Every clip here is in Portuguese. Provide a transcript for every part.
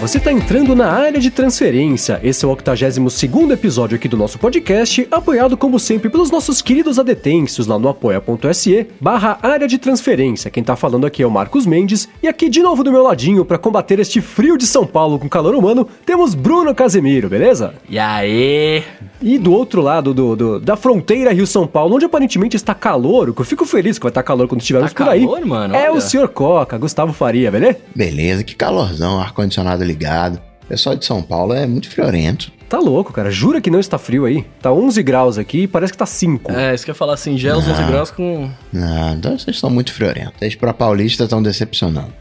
você está entrando na área de transferência. Esse é o 82 episódio aqui do nosso podcast, apoiado como sempre pelos nossos queridos adetêncios lá no apoia.se barra área de transferência. Quem tá falando aqui é o Marcos Mendes, e aqui de novo do meu ladinho para combater este frio de São Paulo com calor humano, temos Bruno Casemiro, beleza? E aí? E do outro lado do, do da fronteira Rio-São Paulo, onde aparentemente está calor, que eu fico feliz que vai estar calor quando estivermos Tá por aí. calor, mano? É Olha. o senhor Coca, Gustavo Faria, beleza? Beleza, que calorzão, ar-condicionado ligado. O pessoal de São Paulo é muito friorento. Tá louco, cara. Jura que não está frio aí? Tá 11 graus aqui e parece que tá 5. É, isso que eu ia falar assim, gelos 11 graus com... Não, então vocês estão muito friorentos. Vocês pra paulista estão decepcionando.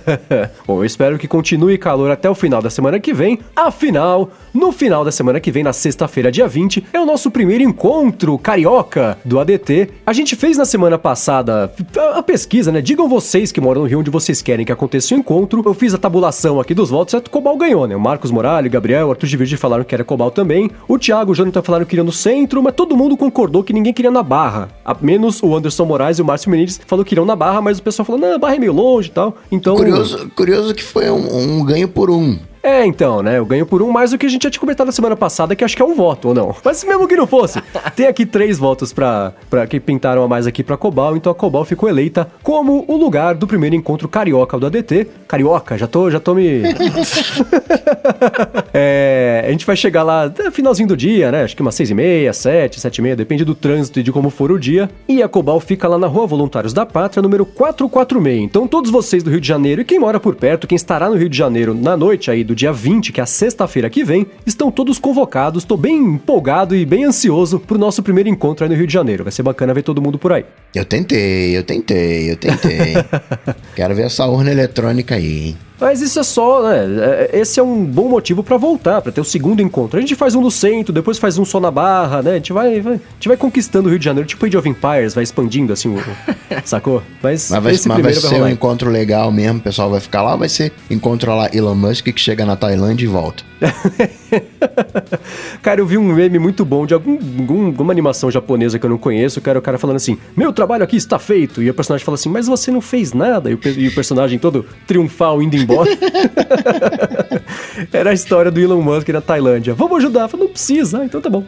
Bom, eu espero que continue calor até o final da semana que vem. Afinal, no final da semana que vem, na sexta-feira, dia 20, é o nosso primeiro encontro carioca do ADT. A gente fez na semana passada a, pesquisa, né? Digam vocês que moram no Rio onde vocês querem que aconteça o encontro. Eu fiz a tabulação aqui dos votos, certo? Cobal ganhou, né? O Marcos Morales, Gabriel, o Arthur de Virgem falaram que era Cobal também. O Thiago e o Jonathan falaram que iriam no centro, mas todo mundo concordou que ninguém queria na Barra. A menos o Anderson Moraes e o Márcio Menezes falou que iriam na Barra, mas o pessoal falou, não, a Barra é meio longe e tal. Então... Curioso, curioso que foi um, um ganho por um. É, então, né? Eu ganho por um mais do que a gente já tinha comentado na semana passada, que acho que é um voto, ou não? Mas mesmo que não fosse, tem aqui três votos pra, pra que pintaram a mais aqui pra Cobal, então a Cobal ficou eleita como o lugar do primeiro encontro carioca do ADT. Carioca, já tô, já tô me. é, a gente vai chegar lá é, finalzinho do dia, né? Acho que umas seis e meia, sete, sete e meia, depende do trânsito e de como for o dia. E a Cobal fica lá na Rua Voluntários da Pátria, número 446. Então, todos vocês do Rio de Janeiro e quem mora por perto, quem estará no Rio de Janeiro na noite aí do dia 20, que é a sexta-feira que vem, estão todos convocados. Tô bem empolgado e bem ansioso pro nosso primeiro encontro aí no Rio de Janeiro. Vai ser bacana ver todo mundo por aí. Eu tentei, eu tentei, eu tentei. Quero ver essa urna eletrônica aí, hein? Mas isso é só, né? é- Esse é um bom motivo pra voltar, pra ter o segundo encontro. A gente faz um no centro, depois faz um só na Barra, né? A gente vai, vai, a gente vai conquistando o Rio de Janeiro, tipo Age of Empires, vai expandindo assim, o, sacou? Mas, Mas vai, esse mas vai ser um encontro legal mesmo, o pessoal vai ficar lá, ou vai ser encontro lá Elon Musk que chega na Tailândia e volta. Cara, eu vi um meme muito bom de algum, algum- alguma animação japonesa que eu não conheço, era o cara falando assim, meu trabalho aqui está feito, e o personagem fala assim, mas você não fez nada, e o, e o personagem todo triunfal indo embora. era a história do Elon Musk na Tailândia. Vamos ajudar? Falei, não precisa, ah, então tá bom.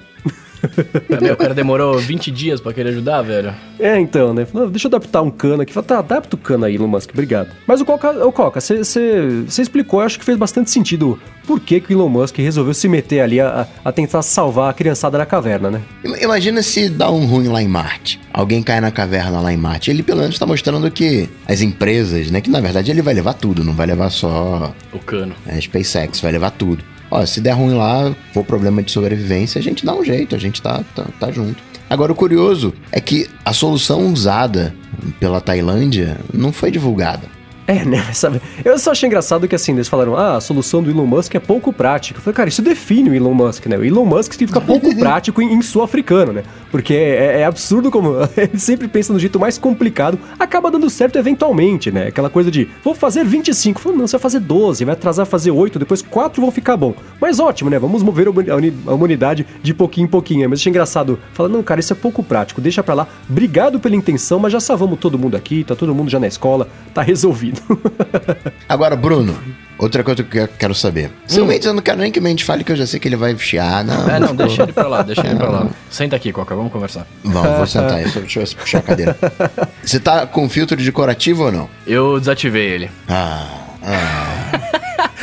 Meu, o cara demorou 20 dias pra querer ajudar, velho. É, então, né? Falou, deixa eu adaptar um cano aqui. Falei, tá, adapta o cano aí, Elon Musk, obrigado. Mas o Coca, o Coca, você explicou, eu acho que fez bastante sentido por que, que o Elon Musk resolveu se meter ali a, a tentar salvar a criançada da caverna, né? Ima- Imagina se dá um ruim lá em Marte. Alguém cai na caverna lá em Marte. Ele pelo menos tá mostrando que as empresas, né? Que na verdade ele vai levar tudo, não vai levar só O cano. a SpaceX, vai levar tudo. Ó, se der ruim lá, for problema de sobrevivência, a gente dá um jeito, a gente tá, tá, tá junto. Agora, o curioso é que a solução usada pela Tailândia não foi divulgada. É, né? Sabe? Eu só achei engraçado que assim, eles falaram, ah, a solução do Elon Musk é pouco prática. Eu falei, cara, isso define o Elon Musk, né? O Elon Musk significa pouco prático em, em sul-africano, né? Porque é, é absurdo como ele sempre pensa no jeito mais complicado, acaba dando certo eventualmente, né? Aquela coisa de, vou fazer 25. Falei, não, você vai fazer 12, vai atrasar fazer 8, depois 4 vão ficar bom. Mas ótimo, né? Vamos mover a humanidade de pouquinho em pouquinho. Mas achei engraçado. Fala, não, cara, isso é pouco prático, deixa pra lá. Obrigado pela intenção, mas já salvamos todo mundo aqui, tá todo mundo já na escola, tá resolvido. Agora, Bruno, outra coisa que eu quero saber. Seu Mendes, eu não quero nem que o Mendes fale que eu já sei que ele vai chiar. Não, É, não, deixa ele pra lá, deixa ele pra lá. Senta aqui, Coca, vamos conversar. Vamos, vou sentar aí, deixa eu puxar a cadeira. Você tá com filtro decorativo ou não? Eu desativei ele. Ah, ah.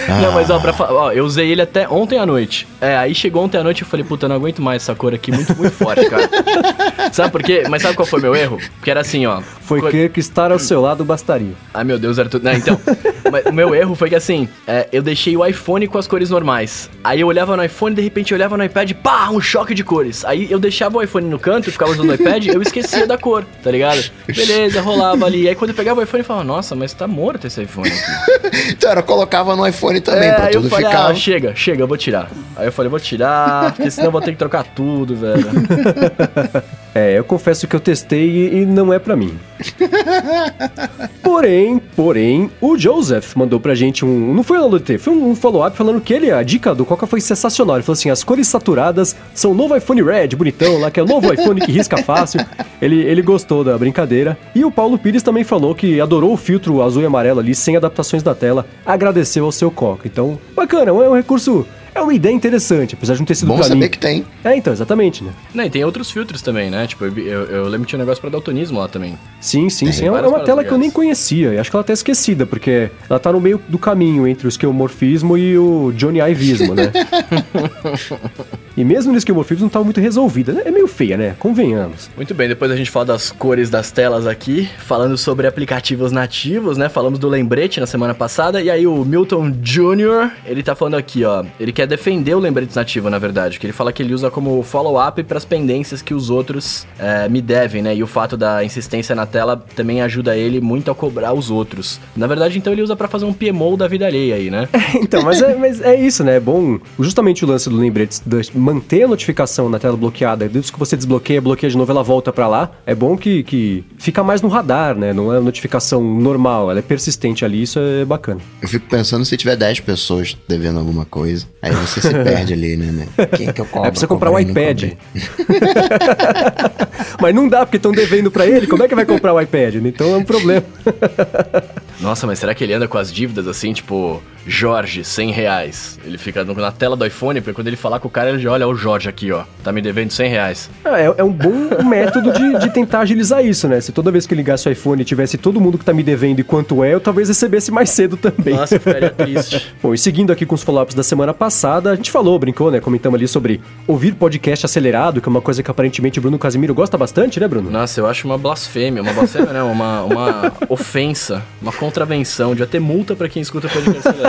Não, mas ó, pra ó, eu usei ele até ontem à noite. É, aí chegou ontem à noite e eu falei, puta, eu não aguento mais essa cor aqui, muito, muito forte, cara. sabe por quê? Mas sabe qual foi meu erro? Porque era assim, ó. Foi cor- que, estar ao seu lado bastaria. Ai meu Deus, era tudo. Não, então. mas o meu erro foi que assim, é, eu deixei o iPhone com as cores normais. Aí eu olhava no iPhone, de repente eu olhava no iPad, pá, um choque de cores. Aí eu deixava o iPhone no canto, ficava usando o iPad, eu esquecia da cor, tá ligado? Beleza, rolava ali. Aí quando eu pegava o iPhone, eu falava, nossa, mas tá morto esse iPhone aqui. Então, eu colocava no iPhone também, é, pra tudo falei, ficar. ah, chega, chega, eu vou tirar. Aí eu falei, vou tirar, porque senão eu vou ter que trocar tudo, velho. É, eu confesso que eu testei e, não é pra mim. porém, porém, o Joseph mandou pra gente um. Não foi um LT, foi um follow-up falando que ele, a dica do Coca foi sensacional. Ele falou assim: as cores saturadas são o novo iPhone Red, bonitão, lá que é o novo iPhone que risca fácil. Ele, ele gostou da brincadeira. E o Paulo Pires também falou que adorou o filtro azul e amarelo ali, sem adaptações da tela. Agradeceu ao seu Coca. Então, bacana, é um recurso é uma ideia interessante, apesar de não ter sido Bom pra saber mim. que tem. É, então, exatamente, né? Não, e tem outros filtros também, né? Tipo, eu, eu, eu lembro que tinha um negócio pra daltonismo lá também. Sim, sim, Tem sim. É uma, é tela que eu nem legais. conhecia. E acho que ela tá esquecida, porque ela tá no meio do caminho entre o esquemorfismo e o Johnny Ivismo, né? e mesmo no esquemorfismo não tava muito resolvida. É meio feia, né? Convenhamos. Muito bem, depois a gente fala das cores das telas aqui, falando sobre aplicativos nativos, né? Falamos do lembrete na semana passada, e aí o Milton Jr., ele tá falando aqui, ó, ele quer defender o lembrete nativo, na verdade, que ele fala que ele usa como follow-up para as pendências que os outros eh, me devem, né? E o fato da insistência na tela também ajuda ele muito a cobrar os outros. Na verdade, então ele usa para fazer um PMO da vida alheia aí, né? Então, mas é, mas é isso, né? É bom. Justamente o lance do lembrete, de manter a notificação na tela bloqueada. Desde que você desbloqueia, bloqueia de novo, ela volta pra lá. É bom que, que fica mais no radar, né? Não é notificação normal, ela é persistente ali, isso é bacana. Eu fico pensando se tiver 10 pessoas devendo alguma coisa. Aí você se perde ali, né? né? Quem é que eu cobro? É pra você comprar um não iPad. Mas não dá, porque estão devendo pra ele. Como é que vai comprar o iPad? né? Então é um problema. Nossa, mas será que ele anda com as dívidas assim, tipo, Jorge, 100 reais? Ele fica na tela do iPhone, porque quando ele falar com o cara, ele já olha, o Jorge aqui, ó, tá me devendo 100 reais. Ah, É, é um bom método de, de tentar agilizar isso, né? Se toda vez que eu ligasse o iPhone tivesse todo mundo que tá me devendo e quanto é, eu talvez recebesse mais cedo também. Nossa, eu ficaria triste. Bom, e seguindo aqui com os follow-ups da semana passada, a gente falou, brincou, né? Comentamos ali sobre ouvir podcast acelerado, que é uma coisa que aparentemente o Bruno Casimiro gosta bastante, né, Bruno? Nossa, eu acho uma blasfêmia, uma blasfêmia não, uma, uma ofensa, uma contravenção, devia ter multa pra quem escuta podcast acelerado.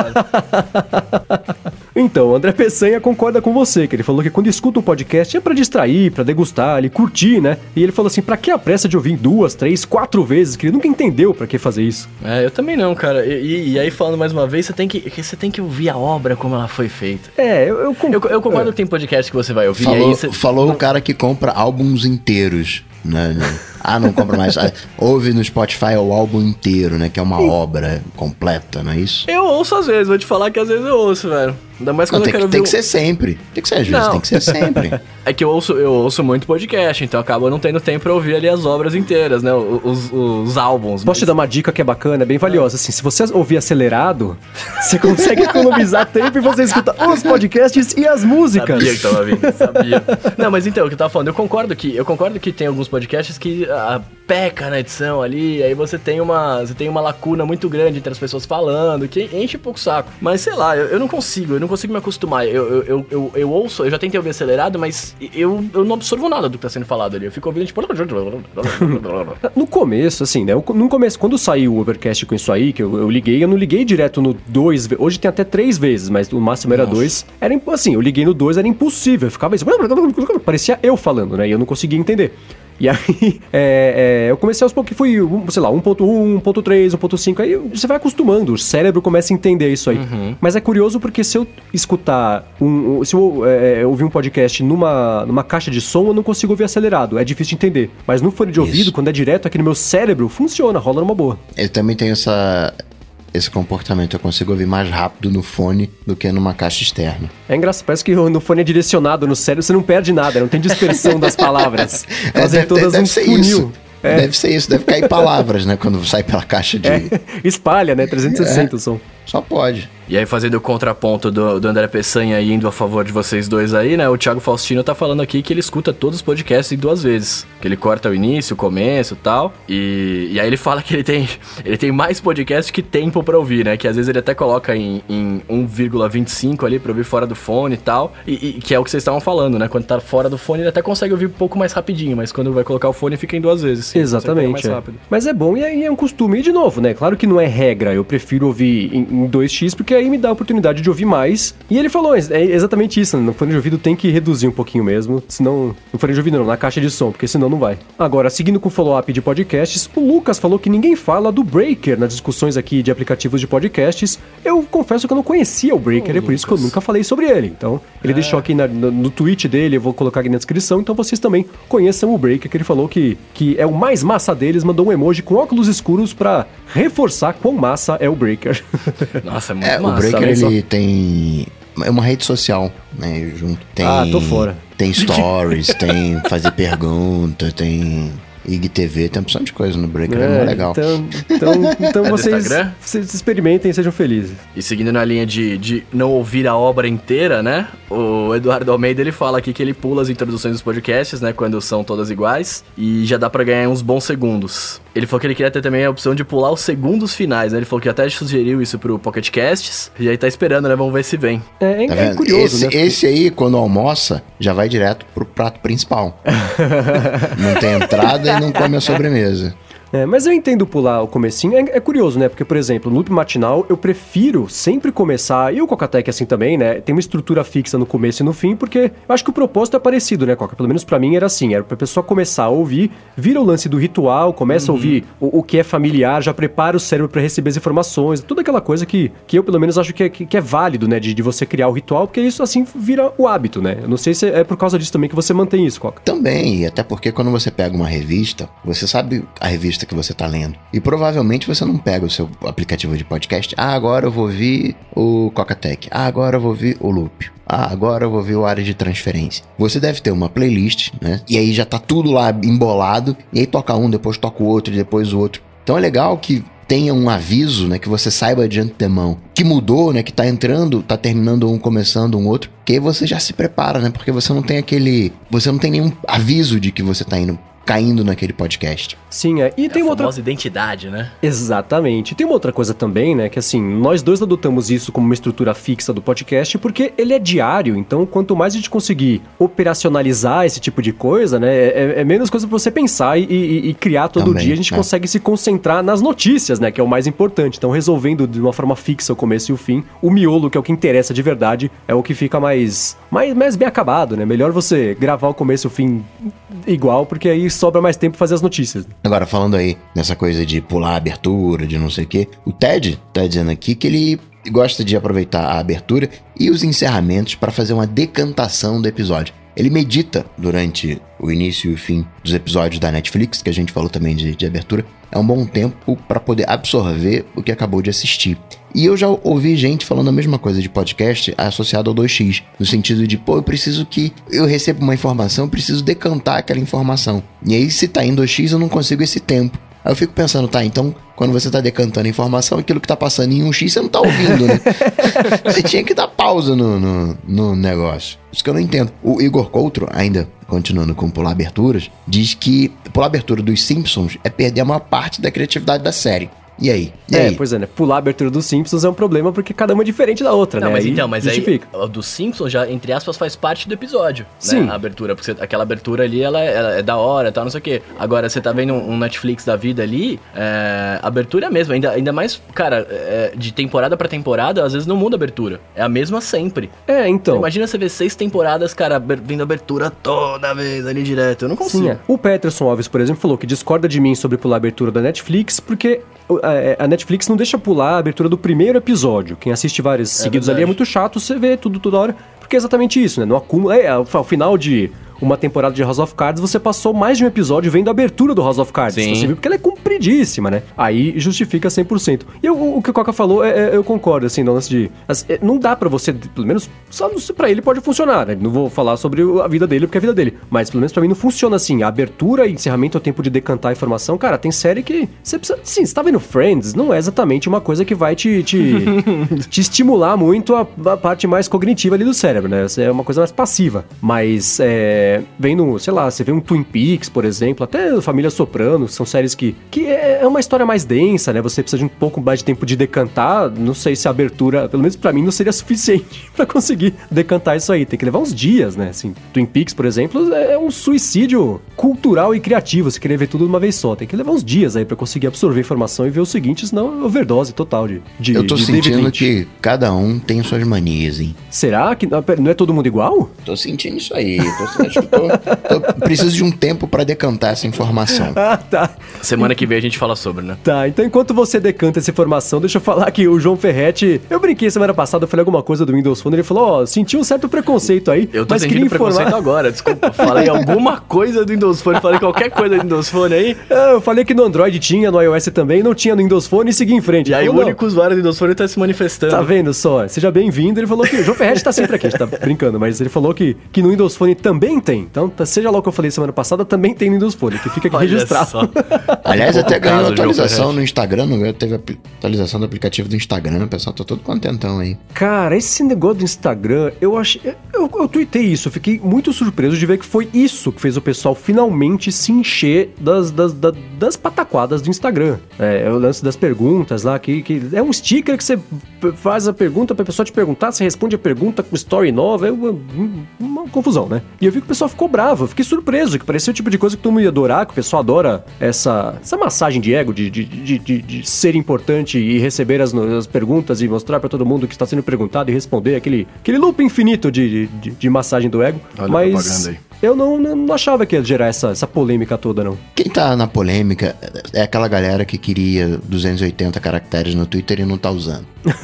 Então, o André Peçanha concorda com você, que ele falou que quando escuta um podcast é pra distrair, pra degustar, ele curtir, né? E ele falou assim, pra que a pressa de ouvir duas, três, quatro vezes, que ele nunca entendeu pra que fazer isso. É, eu também não, cara. E, e- e aí, falando mais uma vez, você tem que, você tem que ouvir a obra como ela foi feita. É, eu, eu, Eu, eu concordo que tem podcast que você vai ouvir, Falou, aí você... falou o cara que compra álbuns inteiros. Né? né? Ah, não compra mais. Ah, ouve no Spotify o álbum inteiro, né? Que é uma obra completa, não é isso? Eu ouço às vezes, vou te falar que às vezes eu ouço, velho. Ainda mais Não, quando tem, eu que, quero tem ver que um- ser sempre. Tem que ser às vezes, Não. tem que ser sempre. É que eu ouço, eu ouço muito podcast, então acaba não tendo tempo pra ouvir ali as obras inteiras, né? Os, os álbuns. Posso te dar uma dica que é bacana, é bem valiosa. Assim, se você ouvir acelerado, você consegue economizar tempo e você escuta os podcasts e as músicas. Sabia que tava vindo, sabia. Não, mas então, o que eu tava falando, eu concordo que eu concordo que tem alguns podcasts que ah, peca na edição ali, aí você tem uma você tem uma lacuna muito grande entre as pessoas falando, que enche um pouco o saco. Mas sei lá, eu, eu não consigo, eu não consigo me acostumar. Eu, eu, eu, eu, ouço, eu já tentei ouvir acelerado, mas eu, eu não absorvo nada do que tá sendo falado ali. Eu fico ouvindo tipo No começo, assim, né? No começo, quando saiu o Overcast com isso aí, que eu, eu liguei, eu não liguei direto no 2. Hoje tem até três vezes, mas o máximo era Nossa. 2. Era assim, eu liguei no 2, era impossível. Eu ficava isso. Parecia eu falando, né? E eu não conseguia entender. E aí, é, é, eu comecei aos poucos, fui, um, sei lá, 1.1, 1.3, 1.5, aí você vai acostumando, o cérebro começa a entender isso aí. Mas é curioso porque se eu escutar, um, se eu é, ouvir um podcast numa, numa caixa de som, eu não consigo ouvir acelerado, é difícil de entender. Mas no fone de ouvido, Isso. quando é direto aqui no meu cérebro, funciona, rola numa boa. Eu também tenho essa, esse comportamento. Eu consigo ouvir mais rápido no fone do que numa caixa externa. É engraçado, parece que no fone é direcionado no cérebro, você não perde nada, não tem dispersão das palavras. Elas têm todas um ser funil. isso. É. Deve ser isso. Deve cair palavras, né? Quando sai pela caixa de... É, espalha, né? 360 o som. Só pode. E aí, fazendo o contraponto do, do André Peçanha e indo a favor de vocês dois aí, né? O Thiago Faustino tá falando aqui que ele escuta todos os podcasts em duas vezes. Que ele corta o início, o começo e tal. E, e aí ele fala que ele tem, ele tem mais podcast que tempo pra ouvir, né? Que às vezes ele até coloca em, em 1,25 ali pra ouvir fora do fone e tal. E, e que é o que vocês estavam falando, né? Quando tá fora do fone, ele até consegue ouvir um pouco mais rapidinho. Mas quando vai colocar o fone, fica em duas vezes. Sim, Exatamente. Mais é. rápido. Mas é bom e é, é um costume. E de novo, né? Claro que não é regra. Eu prefiro ouvir em, em 2x, porque aí me dá a oportunidade de ouvir mais. E ele falou, é é exatamente isso. Né? No fone de ouvido tem que reduzir um pouquinho mesmo. Senão. No fone de ouvido não, na caixa de som, porque senão não vai. Agora, seguindo com o follow-up de podcasts, o Lucas falou que ninguém fala do Breaker nas discussões aqui de aplicativos de podcasts. Eu confesso que eu não conhecia o Breaker, Ô, é por isso que eu nunca falei sobre ele. Então, ele deixou aqui na- no, no tweet dele, eu vou colocar aqui na descrição, então vocês também conheçam o Breaker, que ele falou que, que é o mais massa deles, mandou um emoji com óculos escuros pra reforçar quão massa é o Breaker. Nossa, é muito É, o. Breaker, olha só. ele tem... É uma rede social, né? Junto. Tem, Ah, tô fora. Tem stories, tem fazer pergunta, tem... IGTV, tem opção de coisa no Breaker, é, é legal. Então, então, então É vocês, vocês experimentem e sejam felizes. E seguindo na linha de, de não ouvir a obra inteira, né? O Eduardo Almeida ele fala aqui que ele pula as introduções dos podcasts, né? Quando são todas iguais. E já dá pra ganhar uns bons segundos. Ele falou que ele queria ter também a opção de pular os segundos finais, né? Ele falou que até sugeriu isso pro Pocket Casts. E aí tá esperando, né? Vamos ver se vem. É, é- Tá é curioso, esse, né? esse aí, quando almoça, já vai direto pro prato principal. não tem entrada e não come a sobremesa. É, mas eu entendo pular o comecinho. É, é curioso, né? Porque, por exemplo, no loop matinal, eu prefiro sempre começar, e o Cocatec assim também, né? Tem uma estrutura fixa no começo e no fim, porque eu acho que o propósito é parecido, né, Coca? Pelo menos pra mim era assim, era pra pessoa começar a ouvir, vira o lance do ritual, começa a ouvir o, o que é familiar, já prepara o cérebro pra receber as informações, toda aquela coisa que, que eu, pelo menos, acho que é, que, que é válido, né? De, de você criar o ritual, porque isso, assim, vira o hábito, né? Eu não sei se é por causa disso também que você mantém isso, Coca. Também, e até porque quando você pega uma revista, você sabe a revista que você tá lendo. E provavelmente você não pega o seu aplicativo de podcast. Ah, agora eu vou ouvir o Cocatec. Ah, agora eu vou ouvir o Loop. Ah, agora eu vou ver o área de transferência. Você deve ter uma playlist, né? E aí já tá tudo lá embolado. E aí toca um, depois toca o outro, depois o outro. Então é legal que tenha um aviso, né? Que você saiba de antemão que mudou, né? Que tá entrando, tá terminando um, começando um outro. Que aí você já se prepara, né? Porque você não tem aquele. Você não tem nenhum aviso de que você tá indo. Caindo naquele podcast. Sim, é. E tem a uma outra identidade, né? Exatamente. Tem uma outra coisa também, né? Que assim, nós dois adotamos isso como uma estrutura fixa do podcast porque ele é diário. Então, quanto mais a gente conseguir operacionalizar esse tipo de coisa, né? É, é menos coisa pra você pensar e, e- e criar todo Também, dia. A gente é. consegue se concentrar nas notícias, né? Que é o mais importante. Então, resolvendo de uma forma fixa o começo e o fim. O miolo, que é o que interessa de verdade, é o que fica mais, mais, mais bem acabado, né? Melhor você gravar o começo e o fim igual, porque aí sobra mais tempo pra fazer as notícias. Agora, falando aí nessa coisa de pular a abertura, de não sei o quê, o Ted tá dizendo aqui que ele gosta de aproveitar a abertura e os encerramentos para fazer uma decantação do episódio. Ele medita durante o início e o fim dos episódios da Netflix, que a gente falou também de, de abertura. É um bom tempo para poder absorver o que acabou de assistir. E eu já ouvi gente falando a mesma coisa de podcast associado ao 2x, no sentido de, pô, eu preciso que eu receba uma informação, eu preciso decantar aquela informação. E aí, se tá em 2x, eu não consigo esse tempo. Aí eu fico pensando, tá, então quando você tá decantando a informação, aquilo que tá passando em 1x você não tá ouvindo, né? você tinha que dar pausa no, no, no negócio. Isso que eu não entendo. O Igor Coutro, ainda continuando com pular aberturas, diz que pular abertura dos Simpsons é perder a maior parte da criatividade da série. E aí? E é, aí? pois é, né? Pular a abertura dos Simpsons é um problema porque cada uma é diferente da outra, Não, né? mas Aí então, mas justifica. aí, o do Simpsons já, entre aspas, faz parte do episódio, Sim. né? A abertura, porque você- aquela abertura ali, ela, é- ela é da hora e tal, não sei o quê. Agora, você tá vendo um, um Netflix da vida ali, é, a abertura é a mesma, ainda, ainda mais, cara, é, de temporada pra temporada, às vezes não muda a abertura. É a mesma sempre. É, então. Imagina você ver seis temporadas, cara, aber- vendo a abertura toda vez ali direto. Eu não consigo. Sim, é. O Peterson Alves, por exemplo, falou que discorda de mim sobre pular a abertura da Netflix, porque uh, é, a Netflix não deixa pular a abertura do primeiro episódio. Quem assiste vários seguidos ali é verdade. muito chato, você vê tudo toda hora, porque é exatamente isso, né? Não acumula. É, ao ao final de uma temporada de House of Cards, você passou mais de um episódio vendo a abertura do House of Cards. Sim. Você viu porque ela é compridíssima, né? Aí justifica 100%. E eu- o, o que o Coca falou, é, é, eu concordo, assim, no lance de... as- é, não dá pra você, pelo menos, só pra ele pode funcionar, né? Não vou falar sobre a vida dele, porque é a vida dele. Mas, pelo menos pra mim, não funciona assim. A abertura e encerramento é o tempo de decantar a informação. Cara, tem série que você precisa... Sim, você tá vendo Friends, não é exatamente uma coisa que vai te... te, te estimular muito a, a parte mais cognitiva ali do cérebro, né? É uma coisa mais passiva. Mas, é... Vendo, sei lá, você vê um Twin Peaks, por exemplo, até Família Soprano, são séries que... Que é é uma história mais densa, né? Você precisa de um pouco mais de tempo de decantar. Não sei se a abertura, pelo menos pra mim, não seria suficiente pra conseguir decantar isso aí. Tem que levar uns dias, né? Assim, Twin Peaks, por exemplo, é um suicídio cultural e criativo. Você querer ver tudo de uma vez só. Tem que levar uns dias aí pra conseguir absorver informação e ver o seguinte, senão é overdose total de, de Eu tô de sentindo que cada um tem suas manias, hein? Será que não é todo mundo igual? Tô sentindo isso aí. Tô, acho que tô, tô- preciso de um tempo pra decantar essa informação. Ah, tá. Semana que vem a gente fala sobre, né? Tá, então enquanto você decanta essa informação, deixa eu falar que o João Ferretti. Eu brinquei semana passada, eu falei alguma coisa do Windows Phone, ele falou: Ó, senti um certo preconceito aí. Eu tô mas queria informar. preconceito agora, desculpa. Falei alguma coisa do Windows Phone, falei qualquer coisa do Windows Phone aí. Ah, eu falei que no Android tinha, no iOS também, não tinha no Windows Phone e segui em frente. E aí o único usuário do Windows Phone tá se manifestando. Tá vendo só? Seja bem-vindo. Ele falou que o João Ferretti tá sempre aqui, a gente tá brincando, mas ele falou que, que no Windows Phone também tem. Então, tá- seja lá o que eu falei semana passada, também tem no Windows Phone, que fica aqui Olha registrado. só. Aliás, até ganhou atualização no Instagram, não teve atualização do aplicativo do Instagram, o pessoal tá todo contentão aí. Cara, esse negócio do Instagram, eu achei. Eu, eu tuitei isso, eu fiquei muito surpreso de ver que foi isso que fez o pessoal finalmente se encher das, das, da- das pataquadas do Instagram. É, é o lance das perguntas lá, que, que é um sticker que você faz a pergunta pra pessoa te perguntar, você responde a pergunta com story nova, é uma, uma confusão, né? E eu vi que o pessoal ficou bravo, eu fiquei surpreso, que parecia o tipo de coisa que todo mundo ia adorar, que o pessoal adora essa, essa massagem de ego, de, de, de, de- de ser importante e receber as, as perguntas e mostrar pra todo mundo que está sendo perguntado e responder aquele, aquele loop infinito de, de, de massagem do ego. Olha Mas aí. eu não, não, não achava que ia gerar essa, essa polêmica toda, não. Quem tá na polêmica é aquela galera que queria 280 caracteres no Twitter e não tá usando.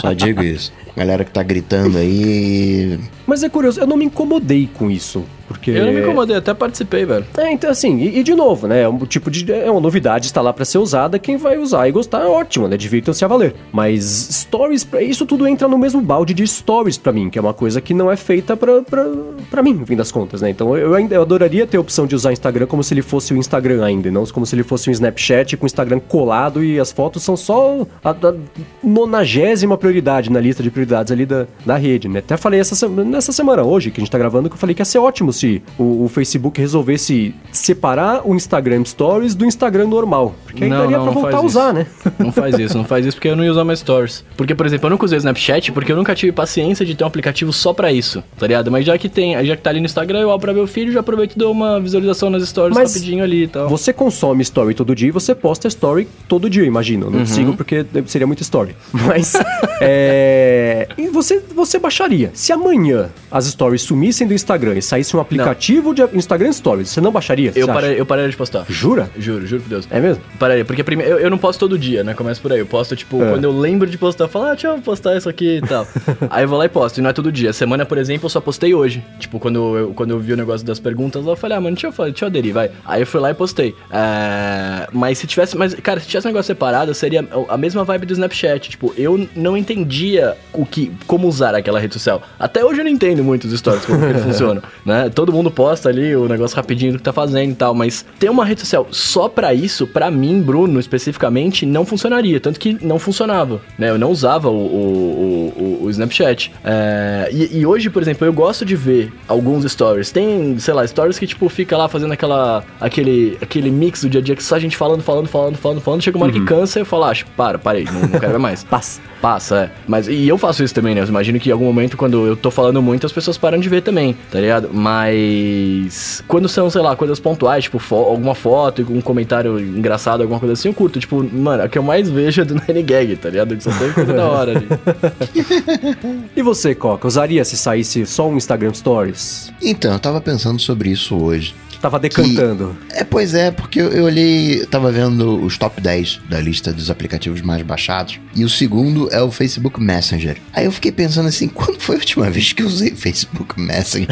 Só digo isso. Galera que tá gritando aí. Mas é curioso, eu não me incomodei com isso. Porque... Eu não me incomodei, até participei, velho. É, então assim, e, e de novo, né? É um tipo de. É uma novidade, está lá pra ser usada. Quem vai usar e gostar é ótimo, né? Divirtam-se a valer. Mas stories, isso tudo entra no mesmo balde de stories pra mim, que é uma coisa que não é feita pra mim, no fim das contas, né? Então eu ainda eu adoraria ter a opção de usar Instagram como se ele fosse o Instagram ainda, e não como se ele fosse um Snapchat com o Instagram colado e as fotos são só a, a nonagésima prioridade na lista de prioridades ali da, da rede, né? Até falei essa, nessa semana, hoje, que a gente tá gravando, que eu falei que ia ser ótimo se o, o Facebook resolvesse separar o Instagram Stories do Instagram normal. Porque aí Não, daria não, pra não voltar a usar, isso. né? Não faz isso, não faz isso porque eu não ia usar mais stories. Porque, por exemplo, eu nunca usei o Snapchat porque eu nunca tive paciência de ter um aplicativo só pra isso, tá ligado? Mas já que tem, já que tá ali no Instagram, eu abro pra ver o feed, já aproveito e dou uma visualização nas stories Mas rapidinho ali e tal. Você consome story todo dia e você posta story todo dia, imagino. Uhum. Não sigo porque seria muita story. Mas. é, E você, você baixaria. Se amanhã as stories sumissem do Instagram e saísse um aplicativo de Instagram Stories, você não baixaria? Eu parei, eu parei de postar. Jura? Juro, juro por Deus. É mesmo? Parei, porque primeiro, eu, eu não posto todo dia, né? Começa por aí. Eu posto, tipo, É. quando eu lembro de postar, eu falo, ah, deixa eu postar isso aqui e tal. aí eu vou lá e posto, e não é todo dia. Semana, por exemplo, eu só postei hoje. Tipo, quando eu, quando eu vi o negócio das perguntas, lá, eu falei, ah, mano, deixa eu, deixa eu aderir, vai. Aí eu fui lá e postei. É, Mas se tivesse, mas, cara, se tivesse um negócio separado, seria a mesma vibe do Snapchat. Tipo, eu não entendia o que, como usar aquela rede social. Até hoje eu não entendo muito os stories, como que ele funciona, né? Todo mundo posta ali o negócio rapidinho do que tá fazendo e tal, mas ter uma rede social só pra isso, pra mim, Bruno, especificamente, não funcionaria. Tanto que não funcionava, né? Eu não usava o, o, o- o Snapchat. É, e, e hoje, por exemplo, eu gosto de ver alguns stories. Tem, sei lá, stories que, tipo, fica lá fazendo aquela, aquele, aquele mix do dia a dia que só a gente falando, falando, falando, falando, falando. Chega uma hora que cansa e eu falo, ah, para, parei, não, não quero ver mais. Passa. Passa, é. Mas, e eu faço isso também, né? Eu imagino que em algum momento, quando eu tô falando muito, as pessoas param de ver também, tá ligado? Mas. Quando são, sei lá, coisas pontuais, tipo, fo- alguma foto, um comentário engraçado, alguma coisa assim, eu curto. Tipo, mano, a que eu mais vejo é do Nine Gag, tá ligado? Que só tem coisa da hora ali. E você, Coca, usaria se saísse só um Instagram Stories? Então, eu tava pensando sobre isso hoje. Tava decantando. É, pois é, porque eu, eu olhei, eu tava vendo os top 10 da lista dos aplicativos mais baixados, e o segundo é o Facebook Messenger. Aí eu fiquei pensando assim, quando foi a última vez que eu usei Facebook Messenger?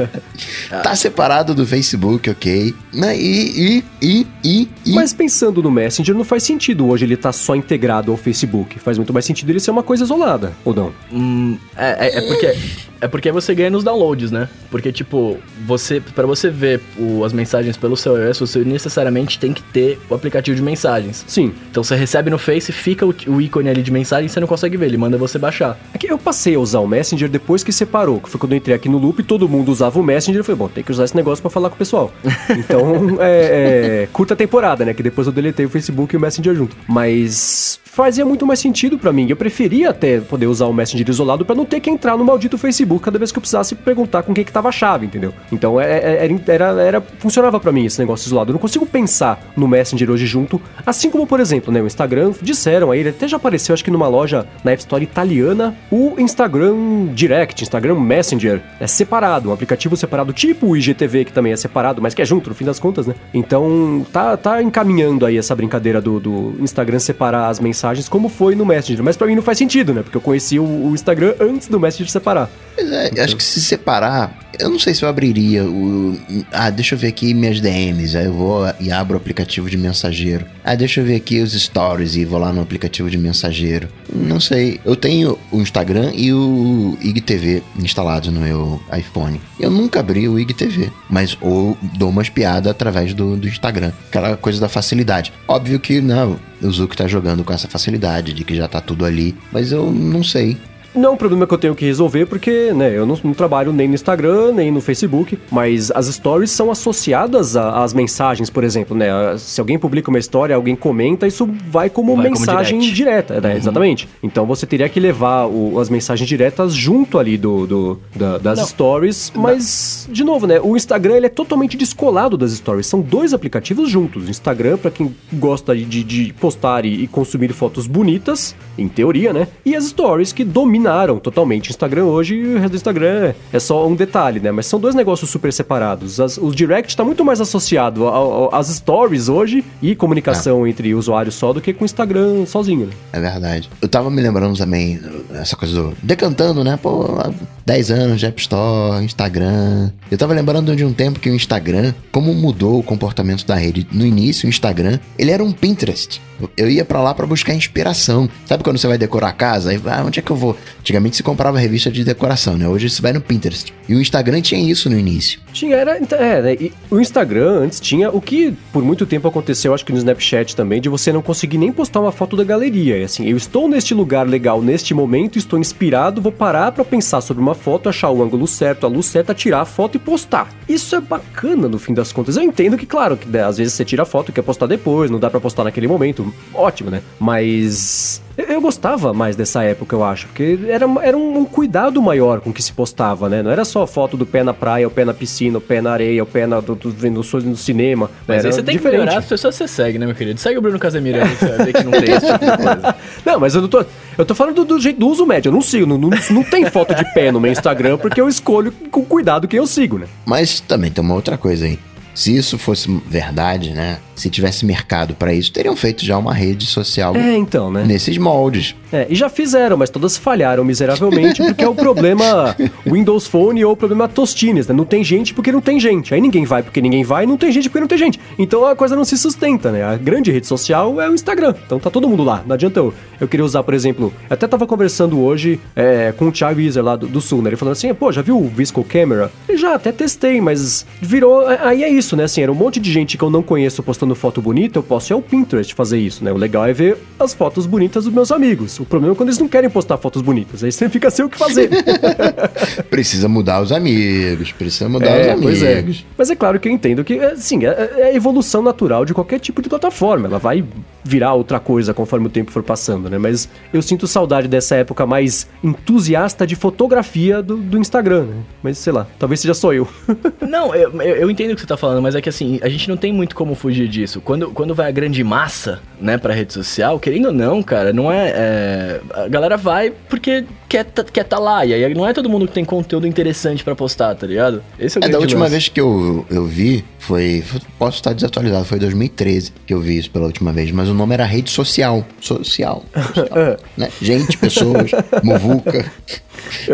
tá separado do Facebook, ok. Né, E, e, e, e, e... Mas pensando no Messenger, não faz sentido hoje ele tá só integrado ao Facebook. Faz muito mais sentido ele ser uma coisa isolada, ou não? Hum, é, é, é porque. É porque você ganha nos downloads, né? Porque, tipo, você. para você ver o- as mensagens pelo seu iOS, você necessariamente tem que ter o aplicativo de mensagens. Sim. Então você recebe no Face, fica o, o ícone ali de mensagem e você não consegue ver, ele manda você baixar. É que eu passei a usar o Messenger depois que separou, que foi quando eu entrei aqui no loop e todo mundo usava o Messenger. Eu falei, bom, tem que usar esse negócio pra falar com o pessoal. Então, é, é, curta temporada, né? Que depois eu deletei o Facebook e o Messenger junto. Mas fazia muito mais sentido pra mim. Eu preferia até poder usar o Messenger isolado pra não ter que entrar no maldito Facebook cada vez que eu precisasse perguntar com quem que tava a chave, entendeu? Então, é- é- era, era, era- funcionava pra mim esse negócio isolado. Eu não consigo pensar no Messenger hoje junto, assim como, por exemplo, né, o Instagram, disseram aí, ele até já apareceu, acho que numa loja na App Store italiana, o Instagram Direct, Instagram Messenger, é separado, um aplicativo separado, tipo o IGTV, que também é separado, mas que é junto, no fim das contas, né? Então, tá, tá encaminhando aí essa brincadeira do, do Instagram separar as mensagens mensagens como foi no Messenger. Mas pra mim não faz sentido, né? Porque eu conheci o, o Instagram antes do Messenger separar. É, acho que se separar, eu não sei se eu abriria o. Ah, deixa eu ver aqui minhas DMs. Aí eu vou e abro o aplicativo de mensageiro. Ah, deixa eu ver aqui os stories e vou lá no aplicativo de mensageiro. Não sei. Eu tenho o Instagram e o IGTV instalados no meu iPhone. Eu nunca abri o IGTV, mas ou dou umas piadas através do, do Instagram. Aquela coisa da facilidade. Óbvio que não, o Zuko tá jogando com essa facilidade de que já tá tudo ali, mas eu não sei. Não é um problema que eu tenho que resolver, porque, né, eu não, não trabalho nem no Instagram, nem no Facebook, mas as stories são associadas às mensagens, por exemplo, né? Se alguém publica uma história, alguém comenta, isso vai como Vai como mensagem direct. direta, né? Exatamente. Então você teria que levar o- as mensagens diretas junto ali do, do- da- das Não. stories, mas, de novo, né? O Instagram ele é totalmente descolado das stories. São dois aplicativos juntos. O Instagram, pra quem gosta de, de postar e, e consumir fotos bonitas, em teoria, né? E as stories que dominaram totalmente o Instagram hoje e o resto do Instagram é, é só um detalhe, né? Mas são dois negócios super separados. As- o direct tá muito mais associado ao- ao- às stories hoje e comunicação entre usuários só do que com o Instagram sozinho, né? É verdade. Eu tava me lembrando também, essa coisa do. Decantando, né? Pô, lá, 10 anos de App Store, Instagram. Eu tava lembrando de um tempo que o Instagram, como mudou o comportamento da rede. No início, o Instagram, ele era um Pinterest. Eu ia pra lá pra buscar inspiração. Sabe quando você vai decorar a casa? Aí, ah, onde é que eu vou? Antigamente se comprava revista de decoração, né? Hoje você vai no Pinterest. E o Instagram tinha isso no início. Tinha, era. É, né? E o Instagram antes tinha o que por muito tempo aconteceu, acho que no Snapchat também, de você não conseguir nem postar uma foto da galeria. E assim, eu estou neste lugar legal neste momento, estou inspirado, vou parar pra pensar sobre uma foto, achar o ângulo certo, a luz certa, tirar a foto e postar. Isso é bacana no fim das contas. Eu entendo que, claro, que né, às vezes você tira a foto e quer postar depois, não dá pra postar naquele momento. Ótimo, né? Mas. Eu, gostava mais dessa época, eu acho, porque era, era um, cuidado maior com o que se postava, né? Não era só foto do pé na praia, o pé na piscina, o pé na areia, o pé na, do, do, no, no cinema. Mas era aí você tem que diferente. melhorar as pessoas que você segue, né, meu querido? Segue o Bruno Casemiro aí, você vai ver que não tem esse tipo de coisa. Não, mas eu não tô. Eu tô falando do, do jeito do uso médio. Eu não sigo. Não, não, não tem foto de pé no meu Instagram porque eu escolho com cuidado quem eu sigo, né? Mas também tem uma outra coisa aí. Se isso fosse verdade, né? Se tivesse mercado pra isso, teriam feito já uma rede social É, então, né? nesses moldes. É, e já fizeram, mas todas falharam miseravelmente porque é o problema Windows Phone ou o problema Tostines, né? Não tem gente porque não tem gente. Aí ninguém vai porque ninguém vai, não tem gente porque não tem gente. Então a coisa não se sustenta, né? A grande rede social é o Instagram. Então tá todo mundo lá. Não adianta eu, eu queria usar, por exemplo, eu até tava conversando hoje é, com o Thiago Iser lá do, do Sul, né? Ele falando assim, pô, já viu o Visco Camera? Eu já até testei, mas virou. Aí é isso, né? Assim, era um monte de gente que eu não conheço postando foto bonita, eu posso ir ao Pinterest fazer isso, né? O legal é ver as fotos bonitas dos meus amigos. O problema é quando eles não querem postar fotos bonitas. Aí você fica sem o que fazer. Precisa mudar os amigos, precisa mudar os É, amigos. é. Mas é claro que eu entendo que, assim, é, é a evolução natural de qualquer tipo de plataforma. Ela vai virar outra coisa conforme o tempo for passando, né? Mas eu sinto saudade dessa época mais entusiasta de fotografia do, do Instagram, né? Mas sei lá, talvez seja só eu. Não, eu, eu, entendo o que você tá falando, mas é que assim, a gente não tem muito como fugir disso. Quando, quando vai a grande massa, né, pra rede social, querendo ou não, cara, não é. é, a galera vai porque quer tá, quer tá lá. E aí não é todo mundo que tem conteúdo interessante pra postar, tá ligado? Esse é o É, da última lance. vez que eu, eu vi, foi. Posso estar desatualizado, foi 2013 que eu vi isso pela última vez, mas o nome era rede social. Social. social né? Gente, pessoas, muvuca,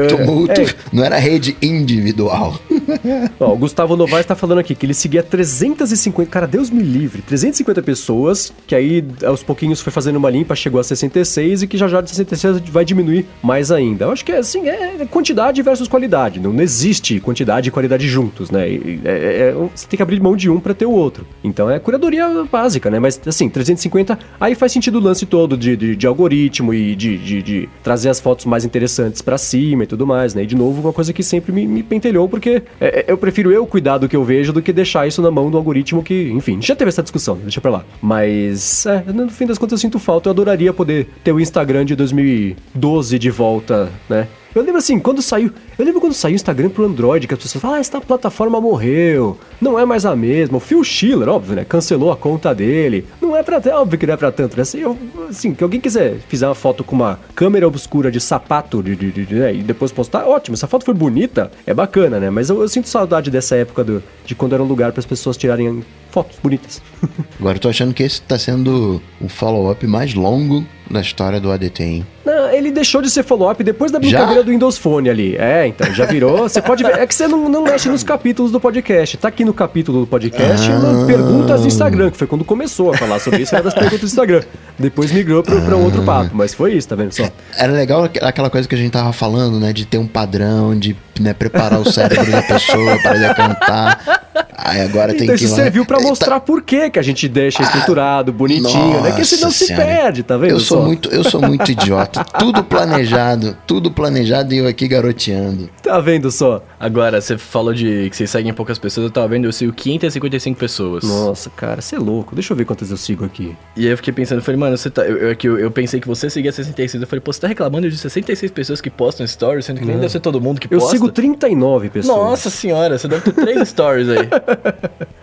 tumulto. é. Não era rede individual. Ó, o Gustavo Novaes tá falando aqui que ele seguia 350, cara, Deus me livre, 350 pessoas, que aí aos pouquinhos foi fazendo uma limpa, chegou a 66 e que já já de 66 vai diminuir mais ainda. Eu acho que é assim, é quantidade versus qualidade, não, existe quantidade e qualidade juntos, né? É- é- é- você tem que abrir mão de um pra ter o outro. Então é curadoria básica, né? Mas assim, 350, aí faz sentido o lance todo de, de, de algoritmo e de, de, de trazer as fotos mais interessantes pra cima e tudo mais, né? E de novo, uma coisa que sempre me, me pentelhou, porque é, é, eu prefiro eu cuidar do que eu vejo do que deixar isso na mão do algoritmo que, enfim, já teve essa discussão, deixa pra lá. Mas, é, no fim das contas eu sinto falta, eu adoraria poder ter o Instagram de 2012 de volta, né? Eu lembro assim, quando saiu. Eu lembro quando saiu o Instagram pro Android, que as pessoas falam, ah, essa plataforma morreu, não é mais a mesma. O Phil Schiller, óbvio, né? Cancelou a conta dele. Não é pra. Óbvio que não é pra tanto, né? Assim, eu, assim que alguém quiser fizer uma foto com uma câmera obscura de sapato de, de, de né, e depois postar, ótimo, essa foto foi bonita, é bacana, né? Mas eu, eu sinto saudade dessa época do, de quando era um lugar para as pessoas tirarem fotos bonitas. Agora eu tô achando que esse tá sendo o follow-up mais longo da história do ADT, hein? Não, ele deixou de ser follow-up depois da brincadeira Já? do Windows Phone ali. É, então, já virou. Você pode ver. É que você não, não mexe nos capítulos do podcast. Tá aqui no capítulo do podcast Ah. no perguntas do Instagram, que foi quando começou a falar sobre isso, era das perguntas do Instagram. Depois migrou pra, pra um outro papo, mas foi isso, tá vendo só? Era legal aqu- aquela coisa que a gente tava falando, né? De ter um padrão, de né, preparar o cérebro da pessoa para ele cantar. Aí agora tem Então que isso serviu pra Eita, mostrar por que que a gente deixa estruturado, bonitinho, né? Que senão se senhora. perde, tá vendo Eu sou só? muito, eu sou muito idiota. Tudo planejado, tudo planejado e eu aqui garoteando. Tá vendo só? Agora, você falou de que vocês seguem poucas pessoas, eu tava vendo, eu sigo 555 pessoas. Nossa, cara, você é louco. Deixa eu ver quantas eu sigo aqui. E aí eu fiquei pensando, eu falei, mano, você tá. Eu, eu, que eu, eu pensei que você seguia 66. Eu falei, pô, você tá reclamando de 66 pessoas que postam stories, sendo que nem deve ser todo mundo que Eu posta. sigo 39 pessoas. Nossa senhora, você deve ter três stories aí.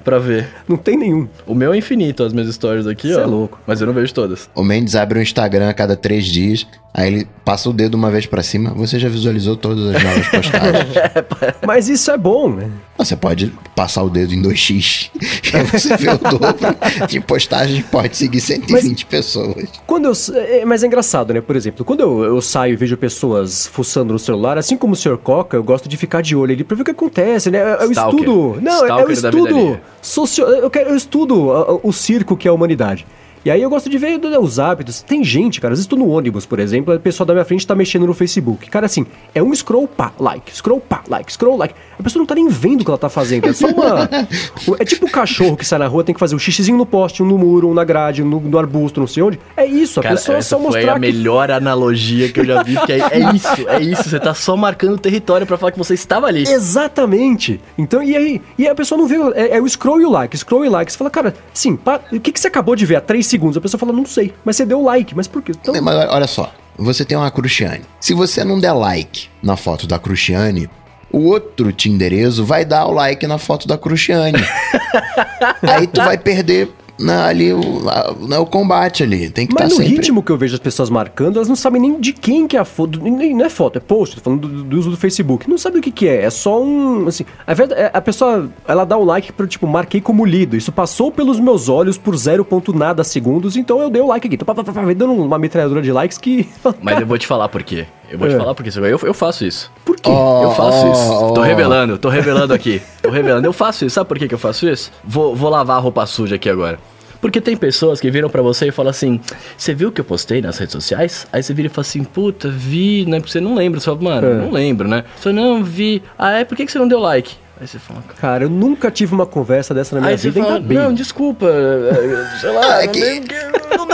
pra ver. Não tem nenhum. O meu é infinito, as minhas stories aqui, Cê ó. é louco. Mas eu não vejo todas. O Mendes abre o Instagram a cada três dias, aí ele passa o dedo uma vez pra cima. Você já visualizou todas as novas postagens? Mas isso é bom, né? Você pode passar o dedo em 2x e você vê o dobro de postagens pode seguir 120 pessoas. Quando eu. É, mas é engraçado, né? Por exemplo, quando eu, eu saio e vejo pessoas fuçando no celular, assim como o Sr. Coca, eu gosto de ficar de olho ali pra ver o que acontece, né? É, é o Stalker. estudo. Não, é- Stalker vida estudo. Socio, eu, quero, eu estudo a- a- o circo que é a humanidade. E aí eu gosto de ver né, os hábitos. Tem gente, cara, às vezes tô no ônibus, por exemplo, a pessoa da minha frente tá mexendo no Facebook. Cara, assim, é um scroll pá, like, scroll pá, like, scroll like. A pessoa não tá nem vendo o que ela tá fazendo. É só uma. é tipo o cachorro que sai na rua, tem que fazer um xixizinho no poste, um no muro, um na grade, um no, no arbusto, não sei onde. É isso, a Cara, pessoa essa só foi mostrar a que. melhor analogia que eu já vi, porque é, é isso, é isso. Você tá só marcando o território pra falar que você estava ali. Exatamente. Então, e aí? E a pessoa não vê. É, é o scroll e o like, scroll e like. Você fala, cara, sim, pá, o que, que você acabou de ver há três segundos? A pessoa fala, não sei. Mas você deu like, mas por quê? Então, Mas olha só, você tem uma Cruciane. Se você não der like na foto da Cruciane, o outro Tinderezo vai dar o like na foto da Cruciane. Aí tu vai perder na- ali o, a- né, o combate ali. Tem que estar Mas no sempre... ritmo que eu vejo as pessoas marcando, elas não sabem nem de quem que é a foto. nem- Não é foto, é post, tô falando do, do uso do Facebook. Não sabe o que que é. É só um. Assim, a, verdade, é- a pessoa, ela dá o like pro tipo, marquei como lido. Isso passou pelos meus olhos por 0. ponto nada segundos, então eu dei o like aqui. Tô pá, pá, pá, dando uma metralhadora de likes que. Mas eu vou te falar por quê. Eu vou te É. falar por quê. Eu, eu faço isso. Por quê? Ó, Eu faço isso. Tô ó. revelando, tô revelando aqui. Tô revelando. Eu faço isso. Sabe por que, que eu faço isso? Vou, vou lavar a roupa suja aqui agora. Porque tem pessoas que viram pra você e falam assim: Você viu o que eu postei nas redes sociais? Aí você vira e fala assim: Puta, vi, né? Porque você não lembra. Você fala, mano, É. não lembro, né? Você fala, não, vi. Ah, é? Por que, que você não deu like? Aí você fala, cara. Eu nunca tive uma conversa dessa na minha Aí você vida, fala, não, desculpa, eh, sei lá, É que-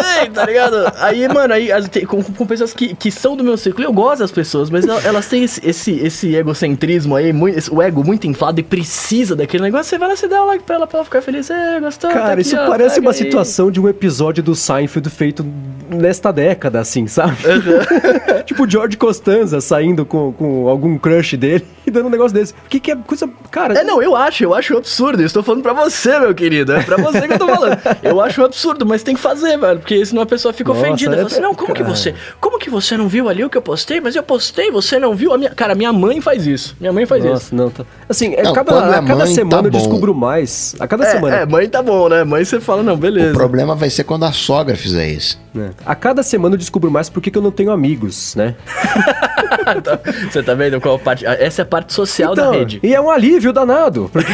dei, tá ligado? Aí, mano, aí com, com pessoas que, que são do meu círculo, eu gosto das pessoas, mas el- elas têm esse, esse, esse egocentrismo aí, mui- esse- o ego muito inflado e precisa daquele negócio, você vai lá e dá o like pra ela, pra ela ficar feliz, é, gostou, tá Cara, aqui, isso ó, parece uma aí. situação de um episódio do Seinfeld feito nesta década, assim, sabe? tipo o George Costanza saindo com, com algum crush dele e dando um negócio desse. O que, que é coisa. Cara. É, não, eu acho, eu acho um absurdo. Eu estou falando pra você, meu querido. É pra você que eu tô falando. Eu acho um absurdo, mas tem que fazer, velho. Porque senão a pessoa fica Nossa, ofendida. é- Fala assim, não, como que você. Como que você não viu ali o que eu postei? Mas eu postei, você não viu? A minha, cara, minha mãe faz isso. Minha mãe faz isso. Nossa, não, tá. Assim, é Não, cada, quando é a cada mãe, semana tá eu bom. descubro mais. A cada semana. É, é, mãe tá bom, né? Mãe você fala, não, O beleza. problema vai ser quando a sogra fizer isso. né? A cada semana eu descubro mais porque que eu não tenho amigos, né? Tá- você tá vendo qual parte. Essa é a parte social da rede. e é um alívio danado. Porque...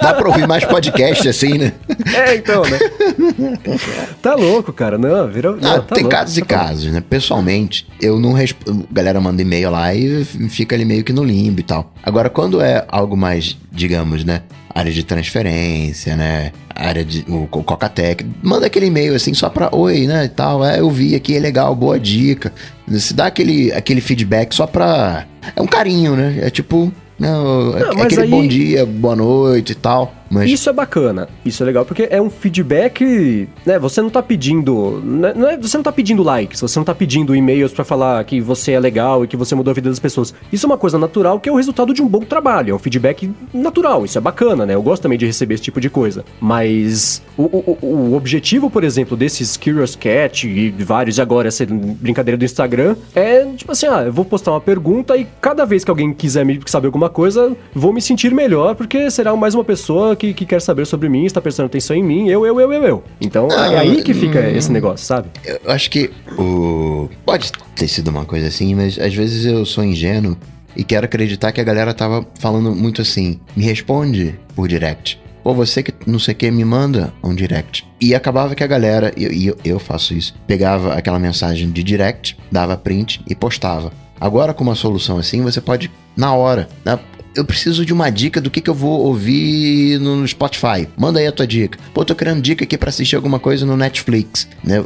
Dá pra ouvir mais podcast assim, né? é, então, né? tá louco, cara. Não, vira. Não, Ah, tá tem louco, casos e tá louco. casos, né? Pessoalmente, eu não respondo. Galera manda e-mail lá e fica ali meio que no limbo e tal. Agora, quando é algo mais, digamos, né? Área de transferência, né? Área de. O Co- Cocatec. Manda aquele e-mail assim só pra. Oi, né? E tal. É, eu vi aqui, é legal, boa dica. Se dá aquele, aquele feedback só pra. É um carinho, né? É tipo. Não, Não, é aquele aí- bom dia, boa noite e tal. Mas Isso é bacana, isso é legal, porque é um feedback, né? Você não tá pedindo. né, Não é, você não tá pedindo likes, você não tá pedindo e-mails pra falar que você é legal e que você mudou a vida das pessoas. Isso é uma coisa natural que é o resultado de um bom trabalho, é um feedback natural, isso é bacana, né? Eu gosto também de receber esse tipo de coisa. Mas o, o, o- objetivo, por exemplo, desses Curious Cat e vários agora essa brincadeira do Instagram é tipo assim, ah, eu vou postar uma pergunta e cada vez que alguém quiser saber alguma coisa, vou me sentir melhor, porque será mais uma pessoa que, que quer saber sobre mim, está prestando atenção em mim, eu, eu, eu, eu, eu. Então é aí que fica esse negócio, sabe? eu acho que o. Pode ter sido uma coisa assim, mas às vezes eu sou ingênuo e quero acreditar que a galera tava falando muito assim: me responde por direct. Pô, você que não sei o que me manda um direct. E acabava que a galera, e eu, e eu, eu faço isso, pegava aquela mensagem de direct, dava print e postava. Agora, com uma solução assim, você pode, na hora, né? Eu preciso de uma dica do que, que eu vou ouvir no Spotify. Manda aí a tua dica. Pô, tô querendo dica aqui pra assistir alguma coisa no Netflix. Né?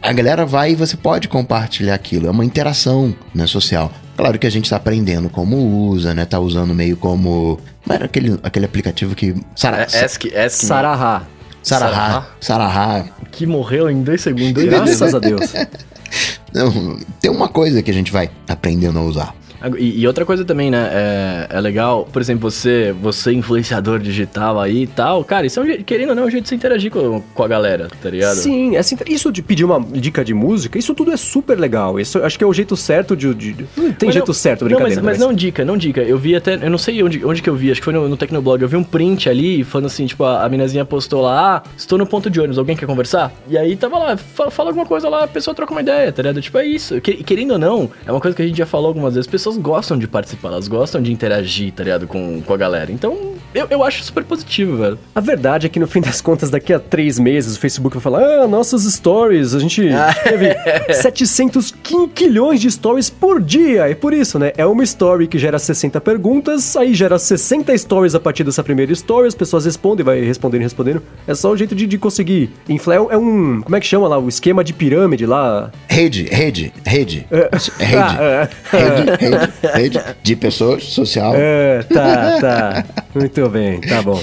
A galera vai e você pode compartilhar aquilo. É uma interação né, social. Claro que a gente tá aprendendo como usa, né? Tá usando meio como. Como era aquele, aquele aplicativo que. Sara, É, me. Sarahá. Sarahá. Sarahá. Que morreu em dois segundos. Graças a Deus. Não, tem uma coisa que a gente vai aprendendo a usar. E, e outra coisa também, né? É, é legal, por exemplo, você, você influenciador digital aí e tal. Cara, isso é um jeito, querendo ou não, é um jeito de se interagir com, com a galera, tá ligado? Sim, assim, isso de pedir uma dica de música, isso tudo é super legal. Isso acho que é o jeito certo de. de- tem Mas jeito não- certo, não, brincadeira. mas, mas não dica, não dica. Eu vi até, eu não sei onde, onde que eu vi, acho que foi no, no Tecnoblog. Eu vi um print ali, falando assim, tipo, a, a minazinha postou lá, ah, estou no ponto de ônibus, alguém quer conversar? E aí tava lá, fala, fala alguma coisa lá, a pessoa troca uma ideia, tá ligado? Tipo, é isso. Que- querendo ou não, é uma coisa que a gente já falou algumas vezes, as pessoas gostam de participar, elas gostam de interagir, tá ligado, com, com a galera. Então, eu, eu acho super positivo, velho. A verdade é que no fim das contas, daqui a três meses, o Facebook vai falar: Ah, nossas stories, a gente teve 700 quinquilhões de stories por dia. E por isso, né? É uma story que gera 60 perguntas, aí gera 60 stories a partir dessa primeira story, as pessoas respondem, vai respondendo, respondendo. É só o jeito de, de conseguir inflar. É um. Como é que chama lá? O esquema de pirâmide lá. Rede, rede, rede. Rede. Ah, é. Rede, rede, rede de pessoas, social. É, tá, tá. Muito bem, tá bom.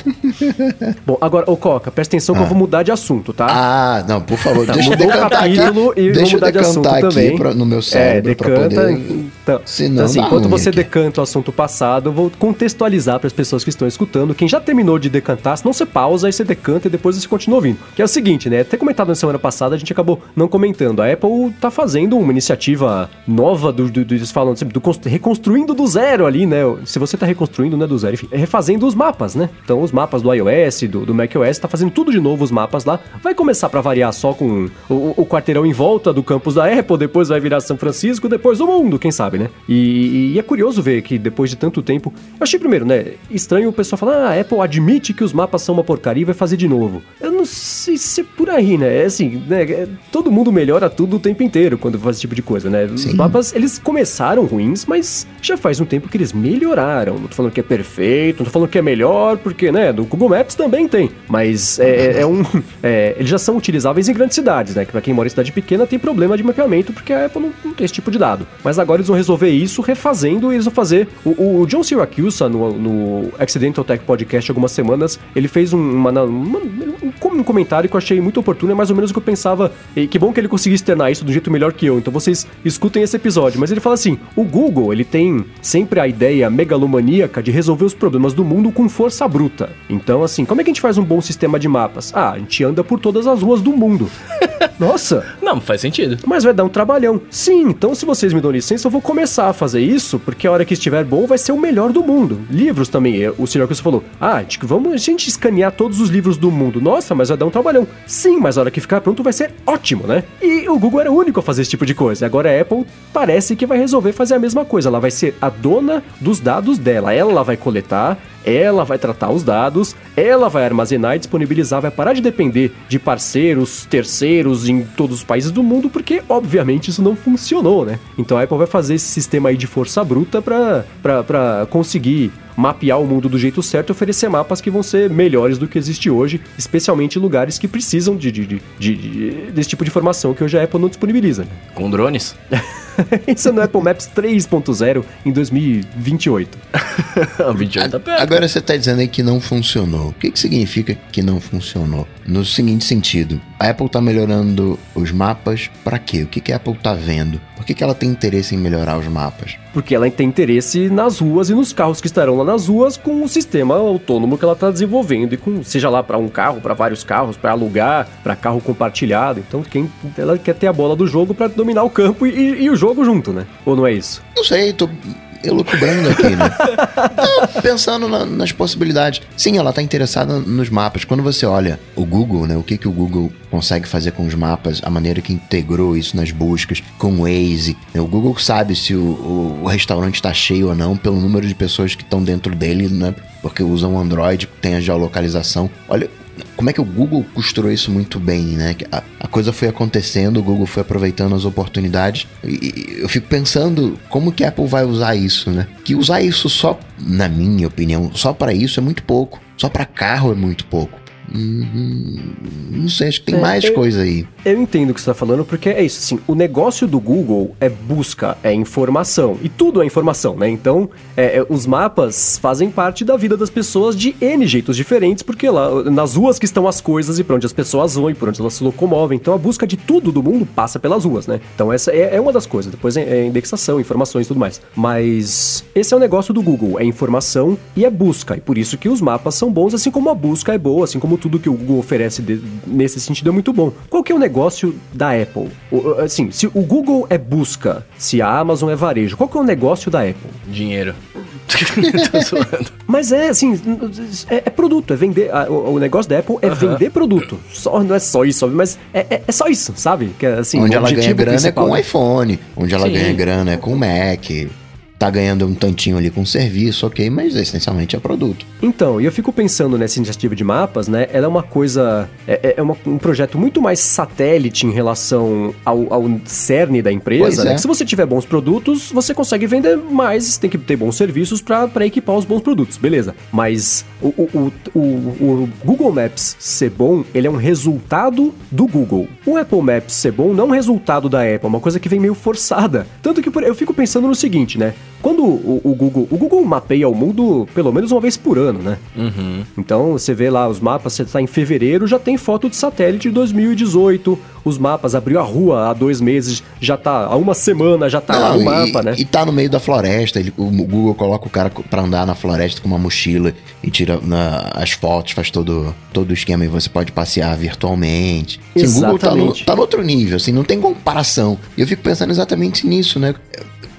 Bom, agora, ô Coca, presta atenção que eu vou mudar de assunto, tá? Ah, não, por favor, Tá, deixa eu decantar capítulo aqui. e deixa eu mudar de assunto decantar aqui também. pra- no meu É, cérebro pra decanta. poder... Então, Senão então, assim, enquanto você aqui. decanta o assunto passado, eu vou contextualizar para as pessoas que estão escutando. Quem já terminou de decantar, senão você pausa, aí você decanta e depois você continua ouvindo. Que é o seguinte, né? Até comentado na semana passada, a gente acabou não comentando. A Apple tá fazendo uma iniciativa nova do, do, do eles falam sempre, do cons- reconstruindo do zero ali, né? Se você tá reconstruindo, não é do zero, enfim, é refazendo os mapas, né? Então, os mapas do iOS, do, do macOS, tá fazendo tudo de novo os mapas lá. Vai começar para variar só com o, o quarteirão em volta do campus da Apple, depois vai virar São Francisco, depois o mundo, quem sabe, né? E, e é curioso ver que depois de tanto tempo. Eu achei primeiro, né? Estranho o pessoal falar, ah, a Apple admite que os mapas são uma porcaria e vai fazer de novo. Eu não sei se é por aí, né? É assim, né? é- todo mundo melhora tudo o tempo inteiro quando faz esse tipo de coisa, né? Os Sim. mapas, eles começaram ruins, mas já faz um tempo que eles melhoraram. Não tô falando que é perfeito, não tô falando que é melhor, porque, né, no Google Maps também tem. Mas é, é um. é, eles já são utilizáveis em grandes cidades, né? Que pra quem mora em cidade pequena tem problema de mapeamento, porque a Apple não, não tem esse tipo de dado. Mas agora eles vão resolver isso refazendo e eles vão fazer. O, o John Siracusa, no, no Accidental Tech Podcast, algumas semanas, ele fez um, uma, uma- um, com- comentário que eu achei muito oportuno, é mais ou menos o que eu pensava. E que bom que ele conseguiu externar isso um jeito melhor que eu. Então vocês escutem esse episódio. Mas ele fala assim: o Google, ele tem sempre a ideia megalomaníaca de resolver os problemas do mundo com força bruta. Então, assim, como é que a gente faz um bom sistema de mapas? Ah, a gente anda por todas as ruas do mundo. Nossa! Não, faz sentido. Mas vai dar um trabalhão. Sim, então se vocês me dão licença, eu vou começar a fazer isso, porque a hora que estiver bom vai ser o melhor do mundo. Livros também, eh, o senhor que você falou. Ah, tipo, vamos a gente escanear todos os livros do mundo. Nossa, mas vai dar um trabalhão. Sim, mas a hora que ficar pronto vai ser ótimo, né? E o Google era o único a fazer esse tipo de coisa. Agora a Apple parece que vai resolver fazer a mesma coisa. Ela vai ser a dona dos dados dela. Ela vai coletar, ela vai tratar os dados, ela vai armazenar e disponibilizar, vai parar de depender de parceiros, terceiros em todos os países do mundo, porque obviamente isso não funcionou, né? Então a Apple vai fazer esse sistema aí de força bruta pra conseguir mapear o mundo do jeito certo e oferecer mapas que vão ser melhores do que existe hoje, especialmente em lugares que precisam de, de, de, de desse tipo de informação que hoje a Apple não disponibiliza. Né? Com drones? Isso no Apple Maps 3.0 em 2028. 28 tá perto. Agora você tá dizendo aí que não funcionou. O que, que significa que não funcionou? No seguinte sentido, a Apple tá melhorando os mapas para quê? O que, que a Apple tá vendo? Por que, que ela tem interesse em melhorar os mapas? Porque ela tem interesse nas ruas e nos carros que estarão lá nas ruas com o sistema autônomo que ela está desenvolvendo e com seja lá para um carro, para vários carros, para alugar, para carro compartilhado. Então quem ela quer ter a bola do jogo para dominar o campo e, e, e o jogo junto, né? Ou não é isso? Não sei, tô elucubrando aqui, né? pensando na, nas possibilidades. Sim, ela está interessada nos mapas. Quando você olha o Google, né? O que, que o Google consegue fazer com os mapas, a maneira que integrou isso nas buscas, com o Waze. Né? O Google sabe se o, o, o restaurante está cheio ou não pelo número de pessoas que estão dentro dele, né? Porque usam Android, tem a geolocalização. Olha, como é que o Google costurou isso muito bem, né? A, a, coisa foi acontecendo, o Google foi aproveitando as oportunidades. E, eu fico pensando como que a Apple vai usar isso, né? Que usar isso só, na minha opinião, só para isso é muito pouco. Só para carro é muito pouco. Hum, não sei, acho que tem é, mais eu, coisa aí. Eu entendo o que você está falando, porque é isso, assim, o negócio do Google é busca, é informação, e tudo é informação, né? Então, é, é, os mapas fazem parte da vida das pessoas de N jeitos diferentes, porque lá, nas ruas que estão as coisas e para onde as pessoas vão e por onde elas se locomovem. Então, a busca de tudo do mundo passa pelas ruas, né? Então, essa é, é uma das coisas. Depois é, é indexação, informações e tudo mais. Mas esse é o negócio do Google, é informação e é busca, e por isso que os mapas são bons, assim como a busca é boa, assim como tudo que o Google oferece de, nesse sentido é muito bom. Qual que é o negócio da Apple? O, assim, se o Google é busca, se a Amazon é varejo, qual que é o negócio da Apple? Dinheiro. Mas é assim, é, é, produto, é vender. o, o, negócio da Apple é vender produto. Só, não é só isso, mas é, é, é só isso, sabe? Que, é, assim, onde ela ganha grana é com o iPhone, onde ela Sim. ganha grana é com o Mac tá ganhando um tantinho ali com serviço, ok, mas essencialmente é produto. Então, e eu fico pensando nessa iniciativa de mapas, né? Ela é uma coisa. É, é uma, um projeto muito mais satélite em relação ao, ao cerne da empresa. Né? É. se você tiver bons produtos, você consegue vender mais, tem que ter bons serviços para equipar os bons produtos, beleza. Mas o, o, o, o, Google Maps ser bom, ele é um resultado do Google. O Apple Maps ser bom não é um resultado da Apple, é uma coisa que vem meio forçada. Tanto que eu fico pensando no seguinte, né? Quando o, o, Google. O Google mapeia o mundo pelo menos uma vez por ano, né? Uhum. Então você vê lá os mapas, você está em fevereiro, já tem foto de satélite de 2018. Os mapas, abriu a rua há dois meses, já tá. Há uma semana já tá Não, lá no mapa, né? E tá no meio da floresta. Ele, o Google coloca o cara para andar na floresta com uma mochila e tira na, as fotos, faz todo, todo o esquema e você pode passear virtualmente. Assim, o Google tá no, tá no outro nível, assim, não tem comparação. E eu fico pensando exatamente nisso, né?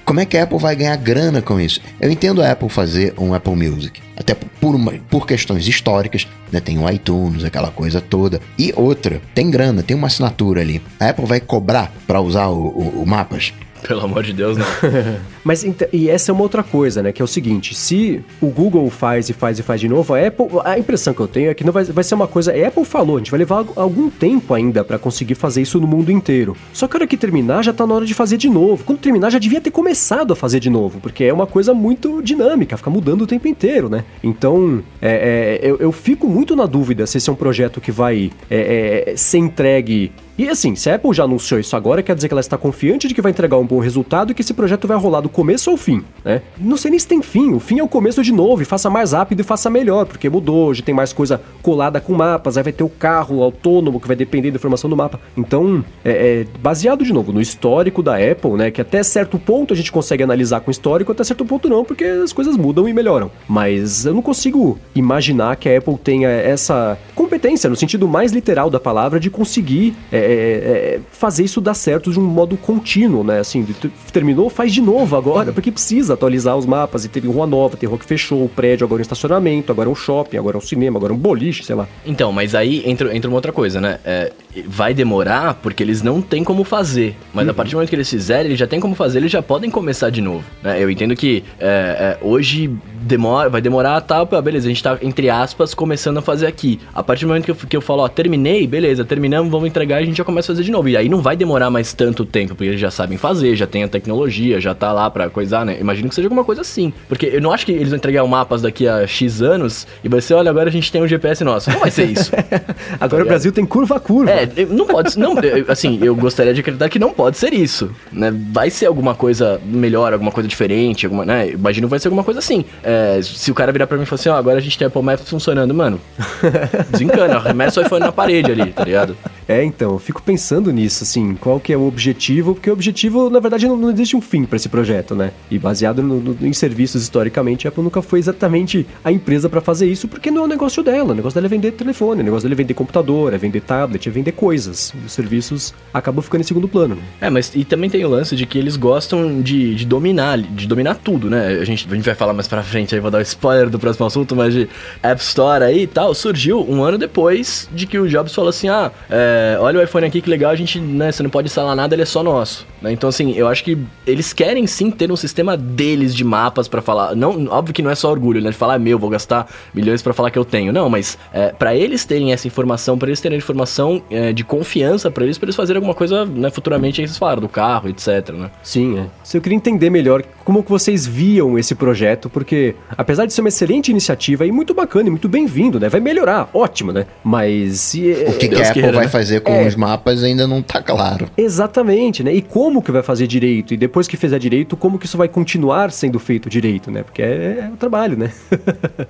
Como é que a Apple vai ganhar grana com isso? Eu entendo a Apple fazer um Apple Music, até por, uma, por questões históricas, né? Tem o iTunes, aquela coisa toda. E outra, tem grana, tem uma assinatura ali. A Apple vai cobrar para usar o, o, o Mapas? Pelo amor de Deus, não. Mas e essa é uma outra coisa, né? Que é o seguinte: se o Google faz e faz e faz de novo, a Apple. A impressão que eu tenho é que não vai, vai ser uma coisa. A Apple falou, a gente vai levar algum tempo ainda para conseguir fazer isso no mundo inteiro. Só que a hora que terminar, já tá na hora de fazer de novo. Quando terminar, já devia ter começado a fazer de novo, porque é uma coisa muito dinâmica, fica mudando o tempo inteiro, né? Então, é, é, eu, eu, fico muito na dúvida se esse é um projeto que vai é, é ser entregue e assim, se a Apple já anunciou isso agora, quer dizer que ela está confiante de que vai entregar um bom resultado e que esse projeto vai rolar do começo ao fim, né? Não sei nem se tem fim, o fim é o começo de novo, e faça mais rápido e faça melhor, porque mudou, hoje tem mais coisa colada com mapas, aí vai ter o carro autônomo que vai depender da informação do mapa. Então, é, é baseado de novo no histórico da Apple, né? Que até certo ponto a gente consegue analisar com histórico, até certo ponto não, porque as coisas mudam e melhoram. Mas eu não consigo imaginar que a Apple tenha essa competência, no sentido mais literal da palavra, de conseguir. É, é, é, fazer isso dar certo de um modo contínuo, né? Assim, terminou, faz de novo agora, porque precisa atualizar os mapas. E teve rua nova, tem rua que fechou, o prédio agora é um estacionamento, agora é um shopping, agora é um cinema, agora é um boliche, sei lá. Então, mas aí entra, entra uma outra coisa, né? É, vai demorar porque eles não têm como fazer. Mas uhum. a partir do momento que eles fizerem, eles já têm como fazer, eles já podem começar de novo. Né? Eu entendo que é, é, hoje demora, vai demorar, tal, tá, beleza, a gente tá, entre aspas, começando a fazer aqui. A partir do momento que eu, que eu falo, ó, terminei, beleza, terminamos, vamos entregar, a gente já começa a fazer de novo. E aí não vai demorar mais tanto tempo, porque eles já sabem fazer, já tem a tecnologia, já tá lá pra coisar, né? Imagino que seja alguma coisa assim. Porque eu não acho que eles vão entregar mapas daqui a X anos e vai ser, olha, agora a gente tem um GPS nosso. Não vai ser isso. agora tá o Brasil tem curva a curva. É, não pode, não, assim, eu gostaria de acreditar que não pode ser isso, né? Vai ser alguma coisa melhor, alguma coisa diferente, alguma, né? Imagino que vai ser alguma coisa assim. É, se o cara virar pra mim e falar assim, ó, oh, agora a gente tem Apple Maps funcionando, mano, desencana, arremessa o iPhone na parede ali, tá ligado? É, então, eu fico pensando nisso, assim, qual que é o objetivo, porque o objetivo, na verdade, não, não existe um fim para esse projeto, né? E baseado no, no, em serviços historicamente, a Apple nunca foi exatamente a empresa para fazer isso, porque não é o negócio dela. O negócio dela é vender telefone, o negócio dela é vender computador, é vender tablet, é vender coisas. Os serviços acabam ficando em segundo plano. Né? É, mas e também tem o lance de que eles gostam de, de dominar, de dominar tudo, né? A gente, a gente vai falar mais pra frente aí, vou dar o um spoiler do próximo assunto, mas de App Store aí e tal, surgiu um ano depois de que o Jobs falou assim: ah, é, é, olha o iPhone aqui que legal, a gente, né, você não pode instalar nada, ele é só nosso. Né? Então, assim, eu acho que eles querem sim ter um sistema deles de mapas para falar. Não, óbvio que não é só orgulho, né? De falar, ah, meu, vou gastar milhões para falar que eu tenho. Não, mas é, para eles terem essa informação, para eles terem informação é, de confiança para eles, para eles fazerem alguma coisa, né, futuramente, eles falaram, do carro, etc, né? Sim, é. Se eu queria entender melhor como que vocês viam esse projeto, porque apesar de ser uma excelente iniciativa e muito bacana e muito bem-vindo, né? Vai melhorar, ótimo, né? Mas... E, o que, que a Apple queira, vai né? fazer fazer com é, os mapas ainda não tá claro. Exatamente, né? E como que vai fazer direito? E depois que fizer direito, como que isso vai continuar sendo feito direito, né? Porque é, é o trabalho, né?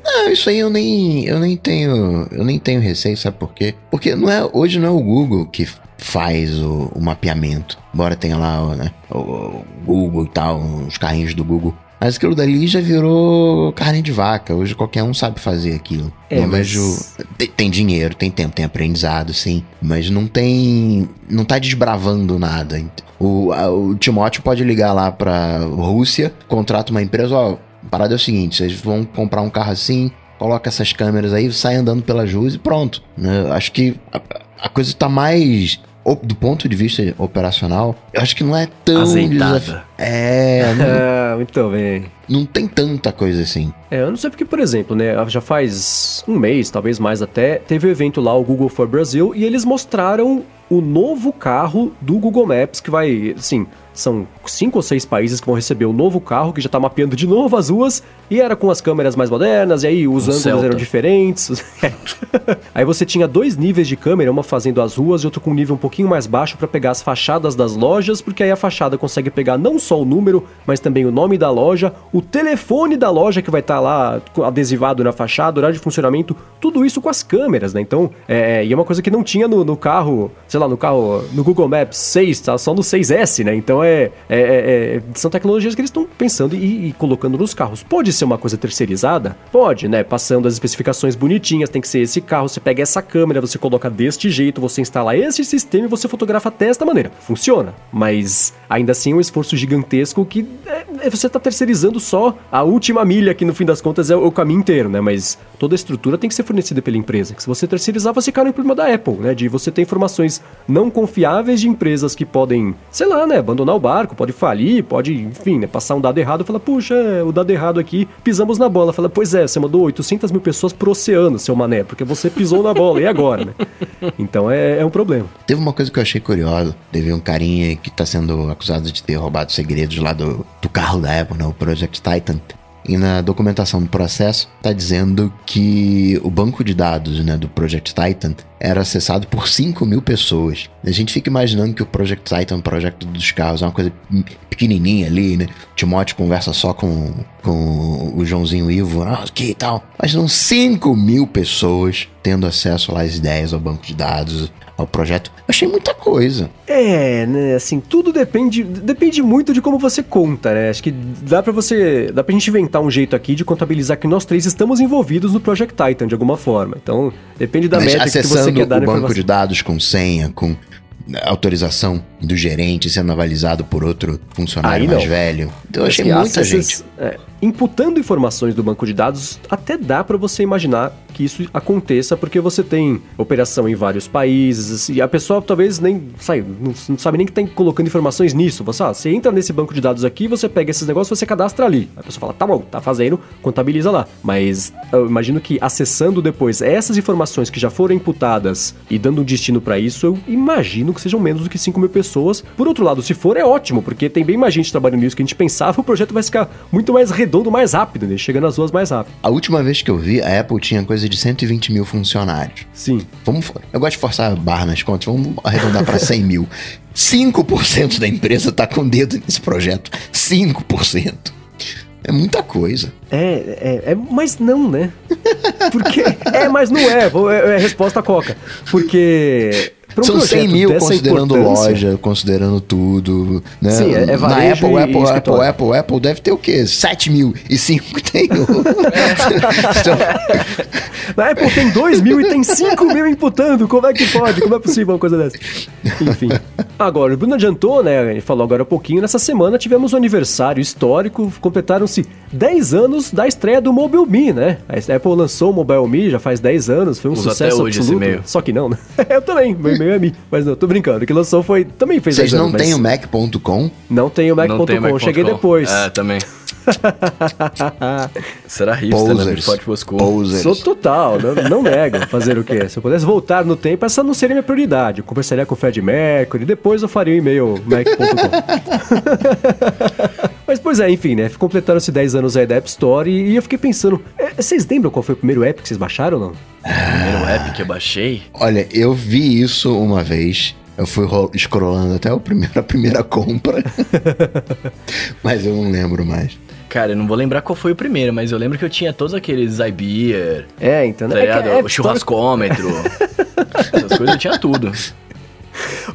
não, isso aí eu nem, eu nem tenho, eu nem tenho receio, sabe por quê? Porque não é, hoje não é o Google que faz o, o mapeamento. Embora tenha lá né, o Google e tal, os carrinhos do Google. Mas aquilo dali já virou carne de vaca. Hoje qualquer um sabe fazer aquilo. É, mas... vejo. Tem dinheiro, tem tempo, tem aprendizado, sim. Mas não tem. Não tá desbravando nada. O, a, o Timóteo pode ligar lá pra Rússia, contrata uma empresa, ó. A parada é o seguinte: vocês vão comprar um carro assim, coloca essas câmeras aí, sai andando pelas ruas e pronto. Né? Acho que a, a coisa tá mais do ponto de vista operacional, eu acho que não é tão desafio. É, não... é, muito bem. Não tem tanta coisa assim. É, eu não sei porque, por exemplo, né, já faz um mês, talvez mais até, teve o um evento lá, o Google for Brasil, e eles mostraram o novo carro do Google Maps que vai, assim, são cinco ou seis países que vão receber o novo carro, que já está mapeando de novo as ruas, e era com as câmeras mais modernas, e aí os um ângulos Celta. eram diferentes. aí você tinha dois níveis de câmera, uma fazendo as ruas e outro com um nível um pouquinho mais baixo para pegar as fachadas das lojas, porque aí a fachada consegue pegar não só o número, mas também o nome da loja, o telefone da loja que vai estar tá lá adesivado na fachada, horário de funcionamento, tudo isso com as câmeras, né? Então, é, e é uma coisa que não tinha no, no carro, sei lá, no carro, no Google Maps 6, tá só no 6S, né? Então é é, é, é, são tecnologias que eles estão pensando e, e, colocando nos carros. Pode ser uma coisa terceirizada? Pode, né? Passando as especificações bonitinhas, tem que ser esse carro, você pega essa câmera, você coloca deste jeito, você instala esse sistema e você fotografa desta maneira. Funciona, mas ainda assim é um esforço gigantesco que é, é você está terceirizando só a última milha, que no fim das contas é o caminho inteiro, né? Mas toda a estrutura tem que ser fornecida pela empresa. Se você terceirizar, você cai no problema da Apple, né? De você ter informações não confiáveis de empresas que podem, sei lá, né? Abandonar o barco, pode falir, pode, enfim, né? Passar um dado errado e falar, puxa, é, o dado errado aqui, pisamos na bola. Fala, pois é, você mandou 800 mil pessoas pro oceano, seu mané, porque você pisou na bola, e agora, né? Então é, é um problema. Teve uma coisa que eu achei curiosa. Teve um carinha que tá sendo acusado de ter roubado segredos lá do, do carro da Apple, né? O Project Titan. E na documentação do processo está dizendo que o banco de dados né, do Project Titan era acessado por 5 mil pessoas. A gente fica imaginando que o Project Titan, o projeto dos carros, é uma coisa pequenininha ali, né? O Timóteo conversa só com, com o Joãozinho Ivo, ah, que tal. Mas são 5 mil pessoas tendo acesso lá às ideias ao banco de dados, ao projeto. Eu achei muita coisa. É, né, assim, tudo depende depende muito de como você conta, né? Acho que dá para você, dá pra gente inventar um jeito aqui de contabilizar que nós três estamos envolvidos no Project Titan de alguma forma. Então, depende da Mas métrica que você quer dar o banco de dados com senha, com autorização do gerente sendo avalizado por outro funcionário mais velho. Então eu achei muita gente. É, imputando informações do banco de dados, até dá para você imaginar que isso aconteça, porque você tem operação em vários países, e a pessoa talvez nem sai, não, não sabe nem que tá colocando informações nisso. Você, ah, você entra nesse banco de dados aqui, você pega esses negócios, você cadastra ali. A pessoa fala, tá bom, tá fazendo, contabiliza lá. Mas eu imagino que acessando depois essas informações que já foram imputadas e dando um destino para isso, eu imagino que sejam menos do que 5 mil pessoas. Por outro lado, se for, é ótimo, porque tem bem mais gente trabalhando nisso que a gente pensava, o projeto vai ficar muito mais redondo, mais rápido, né? Chega nas ruas mais rápido. A última vez que eu vi, a Apple tinha coisa de 120 mil funcionários. Sim. Vamos, eu gosto de forçar a barra nas contas, vamos arredondar para 100 mil. 5% da empresa tá com dedo nesse projeto. 5%. É muita coisa. É, é, é, mas não, né? Porque. é, mas não é. É, é a resposta Coca. Porque um São 100 mil considerando loja, considerando tudo. Né? Sim, é, é Na Apple, Apple, Apple, Apple, Apple, Apple deve ter o quê? 7 mil e 5 tem. Na Apple tem 2 mil e tem 5 mil imputando. Como é que pode? Como é possível uma coisa dessa? Enfim. Agora, o Bruno adiantou, né? Ele falou agora há pouquinho. Nessa semana tivemos um aniversário histórico. Completaram-se 10 anos da estreia do Mobile Me, né? A Apple lançou o Mobile Me já faz 10 anos. Foi um Uso sucesso até hoje absoluto. Esse Só que não, né? Eu também. Meu e-mail é Mi. Mas não, tô brincando. O que lançou foi. Também fez Vocês não têm o Mac.com? Não tenho o Mac.com. Cheguei depois. É, também. Será hipster, né? Forte Posers. Sou total, não, não nego. Fazer o quê? Se eu pudesse voltar no tempo, essa não seria minha prioridade. Eu conversaria com o Fred Mercury, depois eu faria o um e-mail mac.com. Mas, pois é, enfim, né? Completaram-se 10 anos aí da App Store e, e eu fiquei pensando, é, vocês lembram qual foi o primeiro app que vocês baixaram ou não? O primeiro app que eu baixei? Olha, eu vi isso uma vez eu fui scrollando até o primeiro, a primeira compra. mas eu não lembro mais. Cara, eu não vou lembrar qual foi o primeiro, mas eu lembro que eu tinha todos aqueles iBeer. É, então. Tá ligado? É, é, o churrascômetro. Essas coisas eu tinha tudo.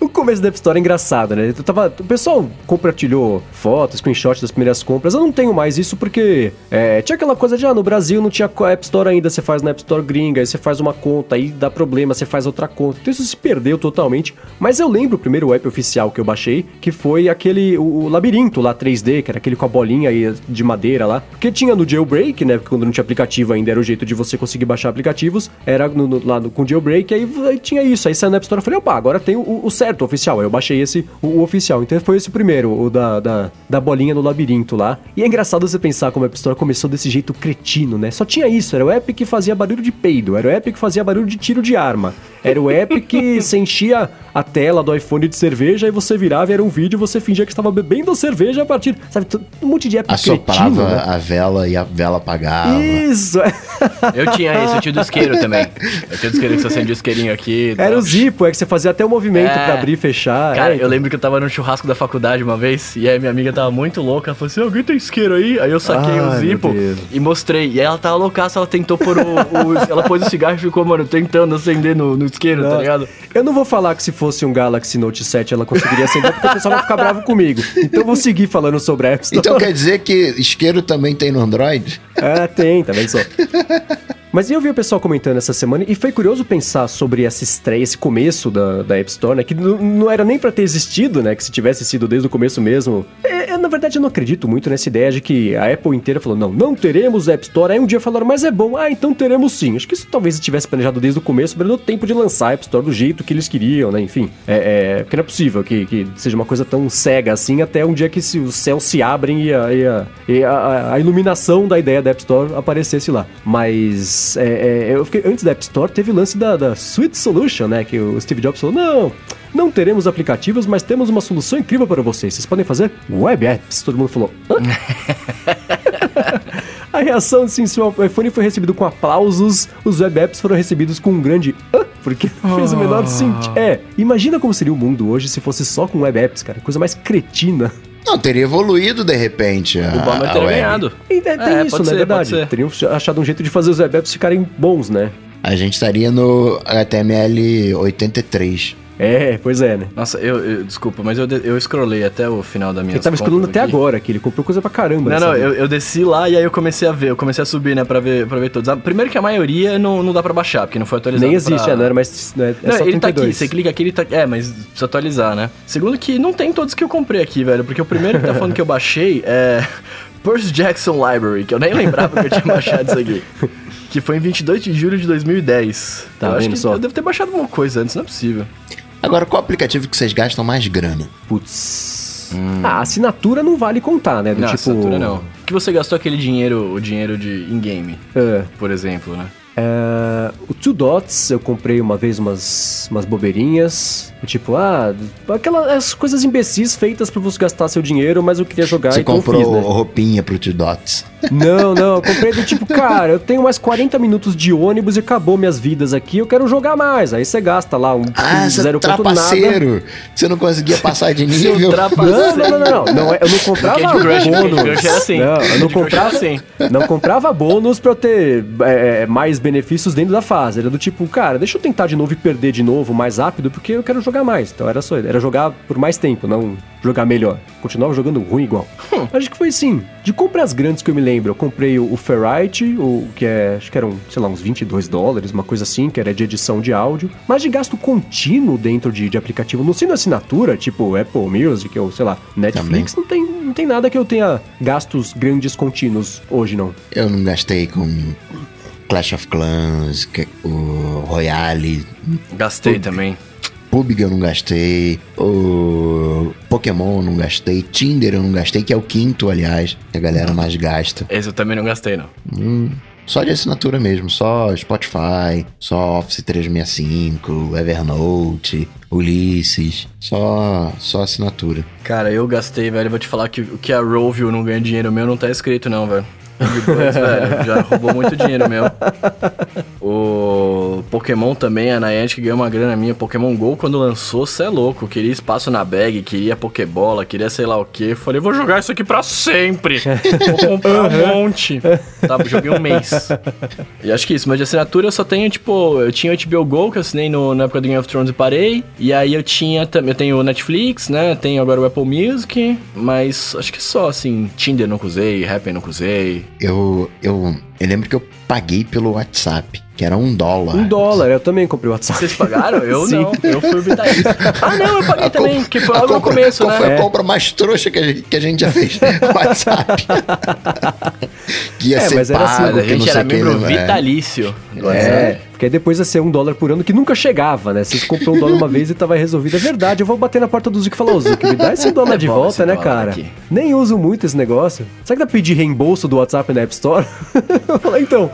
O começo da App Store é engraçado, né? Tava, o pessoal compartilhou fotos, screenshots das primeiras compras. Eu não tenho mais isso porque é, tinha aquela coisa de, ah, no Brasil não tinha App Store ainda, você faz na App Store gringa, aí você faz uma conta, aí dá problema, você faz outra conta. Então isso se perdeu totalmente. Mas eu lembro o primeiro app oficial que eu baixei, que foi aquele, o, o labirinto lá 3D, que era aquele com a bolinha aí de madeira lá. Porque tinha no jailbreak, né? Porque quando não tinha aplicativo ainda era o jeito de você conseguir baixar aplicativos. Era no, no, lá no, com jailbreak, aí, aí tinha isso. Aí saiu na App Store, eu falei, opa, agora tem o, o certo, o oficial. Eu baixei esse, o, o, oficial. Então foi esse primeiro, o da, da, da bolinha no labirinto lá. E é engraçado você pensar como a App Store começou desse jeito cretino, né? Só tinha isso, era o app que fazia barulho de peido, era o app que fazia barulho de tiro de arma. Era o app que você enchia a tela do iPhone de cerveja e você virava e era um vídeo você fingia que estava bebendo cerveja a partir, sabe, um monte de app Assoprava cretino, né? a vela e a vela apagava. Isso! eu tinha isso, eu tinha do isqueiro também. Eu tinha do isqueiro que você acende o isqueirinho aqui. Era o Zipo, é que você fazia até o movimento é... para abrir e fechar. Cara, é, então. eu lembro que eu tava no churrasco da faculdade uma vez e aí minha amiga tava muito louca. Ela falou assim: alguém tem isqueiro aí? Aí eu saquei o Zipo e mostrei. E aí ela tava loucaça, ela tentou pôr o, o, Ela pôs o cigarro e ficou, mano, tentando acender no, no isqueiro, tá não. tá ligado? Eu não vou falar que se fosse um Galaxy Note 7 ela conseguiria acender, porque o pessoal vai ficar bravo comigo. Então eu vou seguir falando sobre a App Store. Então quer dizer que isqueiro também tem no Android? É, tem, também só. Mas eu vi o pessoal comentando essa semana e foi curioso pensar sobre essa estreia, esse começo da, da App Store, né? Que não era nem para ter existido, né? Que se tivesse sido desde o começo mesmo. Verdade, eu não acredito muito nessa ideia de que a Apple inteira falou: não, não teremos App Store. Aí um dia falaram, mas é bom. Ah, então teremos sim. Acho que isso talvez tivesse planejado desde o começo, mas tempo de lançar a App Store do jeito que eles queriam, né? Enfim, é, é porque não é possível que, que seja uma coisa tão cega assim até um dia que se, os céus se abrem e a, e a, e a, a iluminação da ideia da App Store aparecesse lá. Mas é, é, eu fiquei, antes da App Store teve o lance da, da Sweet Solution, né? Que o Steve Jobs falou: não, não teremos aplicativos, mas temos uma solução incrível para vocês. Vocês podem fazer web apps. Todo mundo falou: Hã? A reação, sim, se o iPhone foi recebido com aplausos, os web apps foram recebidos com um grande Hã? porque não fez o menor ah. sentido. É, imagina como seria o mundo hoje se fosse só com web apps, cara. Coisa mais cretina. Não, teria evoluído de repente. A, o Obama teria ganhado. E, é, tem é, isso, na é verdade. Teriam achado um jeito de fazer os web apps ficarem bons, né? A gente estaria no HTML 83. É, pois é, né? Nossa, eu, eu desculpa, mas eu, eu scrollei até o final da minha. Ele tava scrollando até agora, que ele comprou coisa pra caramba. Não, não, eu, eu, desci lá e aí eu comecei a ver, eu comecei a subir, né, pra ver, pra ver todos. Primeiro que a maioria não, não dá pra baixar, porque não foi atualizado. Nem existe, pra... é, não era mais. Não, é, não ele tá aqui, você clica aqui, ele tá. É, mas precisa atualizar, né? Segundo que não tem todos que eu comprei aqui, velho, porque o primeiro que tá falando que eu baixei é Percy Jackson Library, que eu nem lembrava que eu tinha baixado isso aqui. Que foi em 22 de julho de 2010. Tá eu acho que só? eu devo ter baixado alguma coisa antes, não é possível. Agora, qual aplicativo que vocês gastam mais grana? Putz. Ah, assinatura não vale contar, né? Do não, tipo... assinatura não. Que você gastou aquele dinheiro, o dinheiro de in-game, É. por exemplo, né? É, o Two Dots eu comprei uma vez umas, umas bobeirinhas. Tipo, ah, aquelas coisas imbecis feitas pra você gastar seu dinheiro, mas eu queria jogar Você então eu comprou fiz, né? roupinha pro Two Dots. Não, não, eu comprei do tipo, cara, eu tenho mais 40 minutos de ônibus e acabou minhas vidas aqui, eu quero jogar mais. Aí você gasta lá um, Ah, um você é zero ponto nada. trapaceiro. Você não conseguia passar de nível. Não, não, não, não, não, é- Eu não comprava Candy Crush, bônus. Era assim. Não, eu não comprava era assim. Não comprava bônus pra eu ter é, mais benefícios dentro da fase. Era do tipo, cara, deixa eu tentar de novo e perder de novo mais rápido, porque eu quero jogar mais. Então era só, era jogar por mais tempo, não jogar melhor. Continuava jogando ruim igual. Hum. Acho que foi assim. De compras grandes que eu me lembro, eu comprei o, o Ferrite, o que é, acho que eram, sei lá, uns 22 dólares, uma coisa assim, que era de edição de áudio. Mas de gasto contínuo dentro de, de aplicativo, não sendo assinatura, tipo Apple Music ou, sei lá, Netflix, não tem, não tem nada que eu tenha gastos grandes contínuos hoje, não. Eu não gastei com Clash of Clans, o Royale, Gastei também. PUBG eu não gastei, o Pokémon eu não gastei, Tinder eu não gastei, que é o quinto, aliás, que a galera mais gasta. Esse eu também não gastei, não. Hum, só de assinatura mesmo, só Spotify, só Office 365, Evernote, Ulysses, só, só assinatura. Cara, eu gastei, velho. Vou te falar que o que a Rovio não ganha dinheiro meu não tá escrito, não, velho. Dois, velho. Já roubou muito dinheiro meu. O Pokémon também, a Niantic ganhou uma grana minha. Pokémon GO, quando lançou, cê é louco. Queria espaço na bag, queria Pokébola, queria sei lá o que. Falei, vou jogar isso aqui pra sempre. Vou comprar um monte. Tá, joguei um mês. E acho que isso, mas de assinatura eu só tenho, tipo, eu tinha o HBO Go, que eu assinei no, na época do Game of Thrones e parei. E aí eu tinha também, eu tenho o Netflix, né? Tenho agora o Apple Music, mas acho que só assim, Tinder nunca usei, Happn nunca usei. Eu, eu, eu lembro que eu paguei pelo WhatsApp, que era um dólar. Um dólar, eu também comprei o WhatsApp. Vocês pagaram? Eu Sim. não, eu fui o vitalício. Ah, não, eu paguei A também, compra- que foi logo no compra- começo, qual Foi né? a compra mais trouxa que a gente, que a gente já fez. WhatsApp. que ia É, ser mas era assim, pago, a gente era o que, membro né? vitalício. do É, WhatsApp. porque aí depois ia ser um dólar por ano que nunca chegava, né? Você comprou um dólar uma vez e tava resolvido. É verdade, eu vou bater na porta do Zuc e falar, ô Zuc, me dá esse dólar de Devolve esse volta, né, dólar cara? aqui. Nem uso muito esse negócio. Será que dá pra pedir reembolso do WhatsApp na App Store? eu falei, então,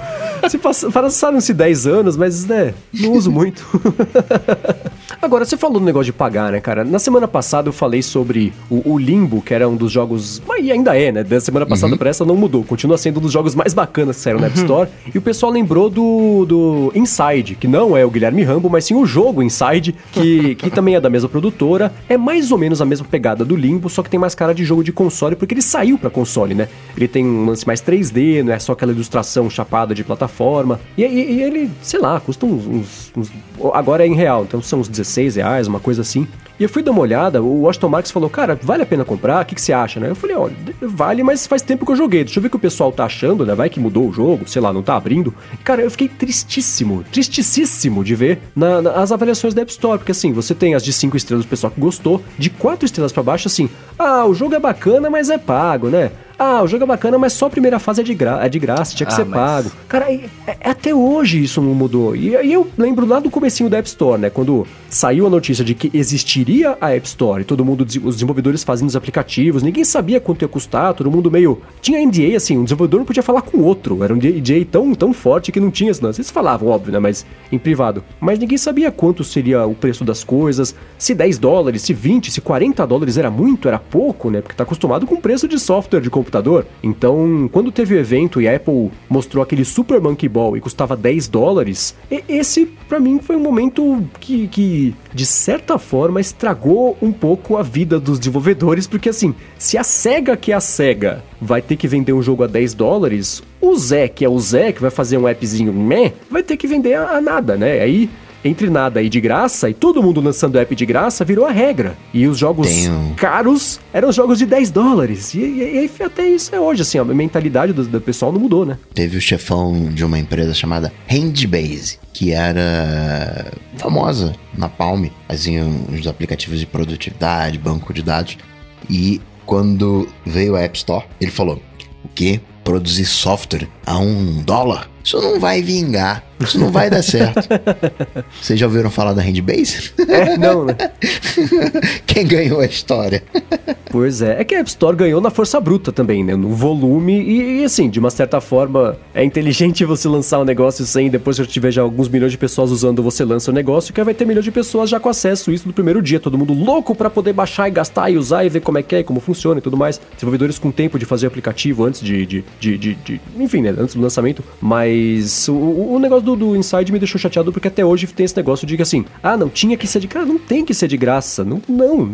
se pass- passaram-se 10 anos, mas, né, não uso muito. Agora, você falou do negócio de pagar, né, cara? Na semana passada eu falei sobre o, o Limbo, que era um dos jogos. Mas ainda é, né? Da semana passada pra essa não mudou. Continua sendo um dos jogos mais bacanas que saíram na App Store. E o pessoal lembrou do, do Inside, que não é o Guilherme Rambo, mas sim o jogo Inside, que, que também é da mesma produtora. É mais ou menos a mesma pegada do Limbo, só que tem mais cara de jogo de console, porque ele saiu pra console, né? Ele tem um lance mais 3D, não é só aquela ilustração chapada de plataforma. E, e- e ele, sei lá, custa uns, uns- uns- Agora é em real, então são uns 16 reais, uma coisa assim. E eu fui dar uma olhada, o Aston Marks falou, cara, vale a pena comprar? O que, que você acha, né? Eu falei, olha, vale, mas faz tempo que eu joguei. Deixa eu ver o que o pessoal tá achando, né? Vai que mudou o jogo, sei lá, não tá abrindo. Cara, eu fiquei tristíssimo, tristíssimo de ver na- na- as avaliações da App Store, porque assim, você tem as de 5 estrelas do pessoal que gostou, de 4 estrelas pra baixo, assim, ah, o jogo é bacana, mas é pago, né? Ah, o jogo é bacana, mas só a primeira fase é de, gra é de graça, tinha que Ah, ser mas- pago. Cara, e- é- até hoje isso não mudou. E aí eu lembro lá do comecinho da App Store, né? Quando saiu a notícia de que existiria a App Store e todo mundo, os desenvolvedores fazendo os aplicativos, ninguém sabia quanto ia custar, todo mundo meio... Tinha NDA, assim, um desenvolvedor não podia falar com o outro. Era um NDA tão, tão forte que não tinha... Não, vocês falavam, óbvio, né? Mas em privado. Mas ninguém sabia quanto seria o preço das coisas, se 10 dólares, se 20, se 40 dólares era muito, era pouco, né? Porque tá acostumado com preço de software de computador. Então, quando teve o evento e a Apple mostrou aquele Super Monkey Ball e custava 10 dólares, esse pra mim foi um momento que, que, de certa forma, estragou um pouco a vida dos desenvolvedores, porque assim, se a SEGA, que é a SEGA, vai ter que vender um jogo a 10 dólares, o Zé, que é o Zé, que vai fazer um appzinho meh, vai ter que vender a, a nada, né? Aí entre nada e de graça, e todo mundo lançando app de graça, virou a regra. E os jogos Tenho- caros eram jogos de 10 dólares. E, e- e até isso é hoje, assim, a mentalidade do, do pessoal não mudou, né? Teve o chefão de uma empresa chamada Handbase, que era famosa na Palm, fazia uns aplicativos de produtividade, banco de dados. E quando veio a App Store, ele falou: Que produzir software a um dólar? Isso não vai vingar. Isso não vai dar certo. Vocês já ouviram falar da Handbase? É, não, né? Quem ganhou a história? Pois é. É que a App Store ganhou na força bruta também, né? No volume e, e, assim, de uma certa forma, é inteligente você lançar um negócio sem, depois que tiver já alguns milhões de pessoas usando, você lança o um negócio, que vai ter milhões de pessoas já com acesso a isso no primeiro dia. Todo mundo louco para poder baixar e gastar e usar e ver como é que é, como funciona e tudo mais. Desenvolvedores com tempo de fazer o aplicativo antes de, de, de, de, de enfim, né? Antes do lançamento. Mas o, o negócio do, do Inside me deixou chateado porque até hoje tem esse negócio de que assim, ah, não, tinha que ser de graça. Não tem que ser de graça. Não, não,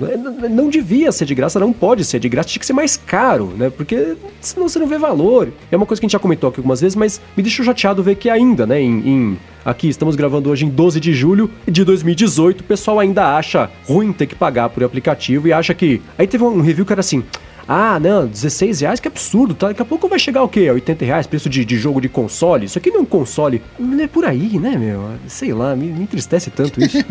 não devia ser de graça, não pode ser de graça, tinha que ser mais caro, né? Porque senão você não vê valor. É uma coisa que a gente já comentou aqui algumas vezes, mas me deixou chateado ver que ainda, né, em, em Aqui estamos gravando hoje em 12 de julho de 2018. O pessoal ainda acha ruim ter que pagar por aplicativo e acha que. Aí teve um review que era assim: ah, não, 16 reais, que absurdo, tá? Daqui a pouco vai chegar o quê? 80 reais, preço de, de jogo de console? Isso aqui não é um console. Não é por aí, né, meu? Sei lá, me, me entristece tanto isso. é,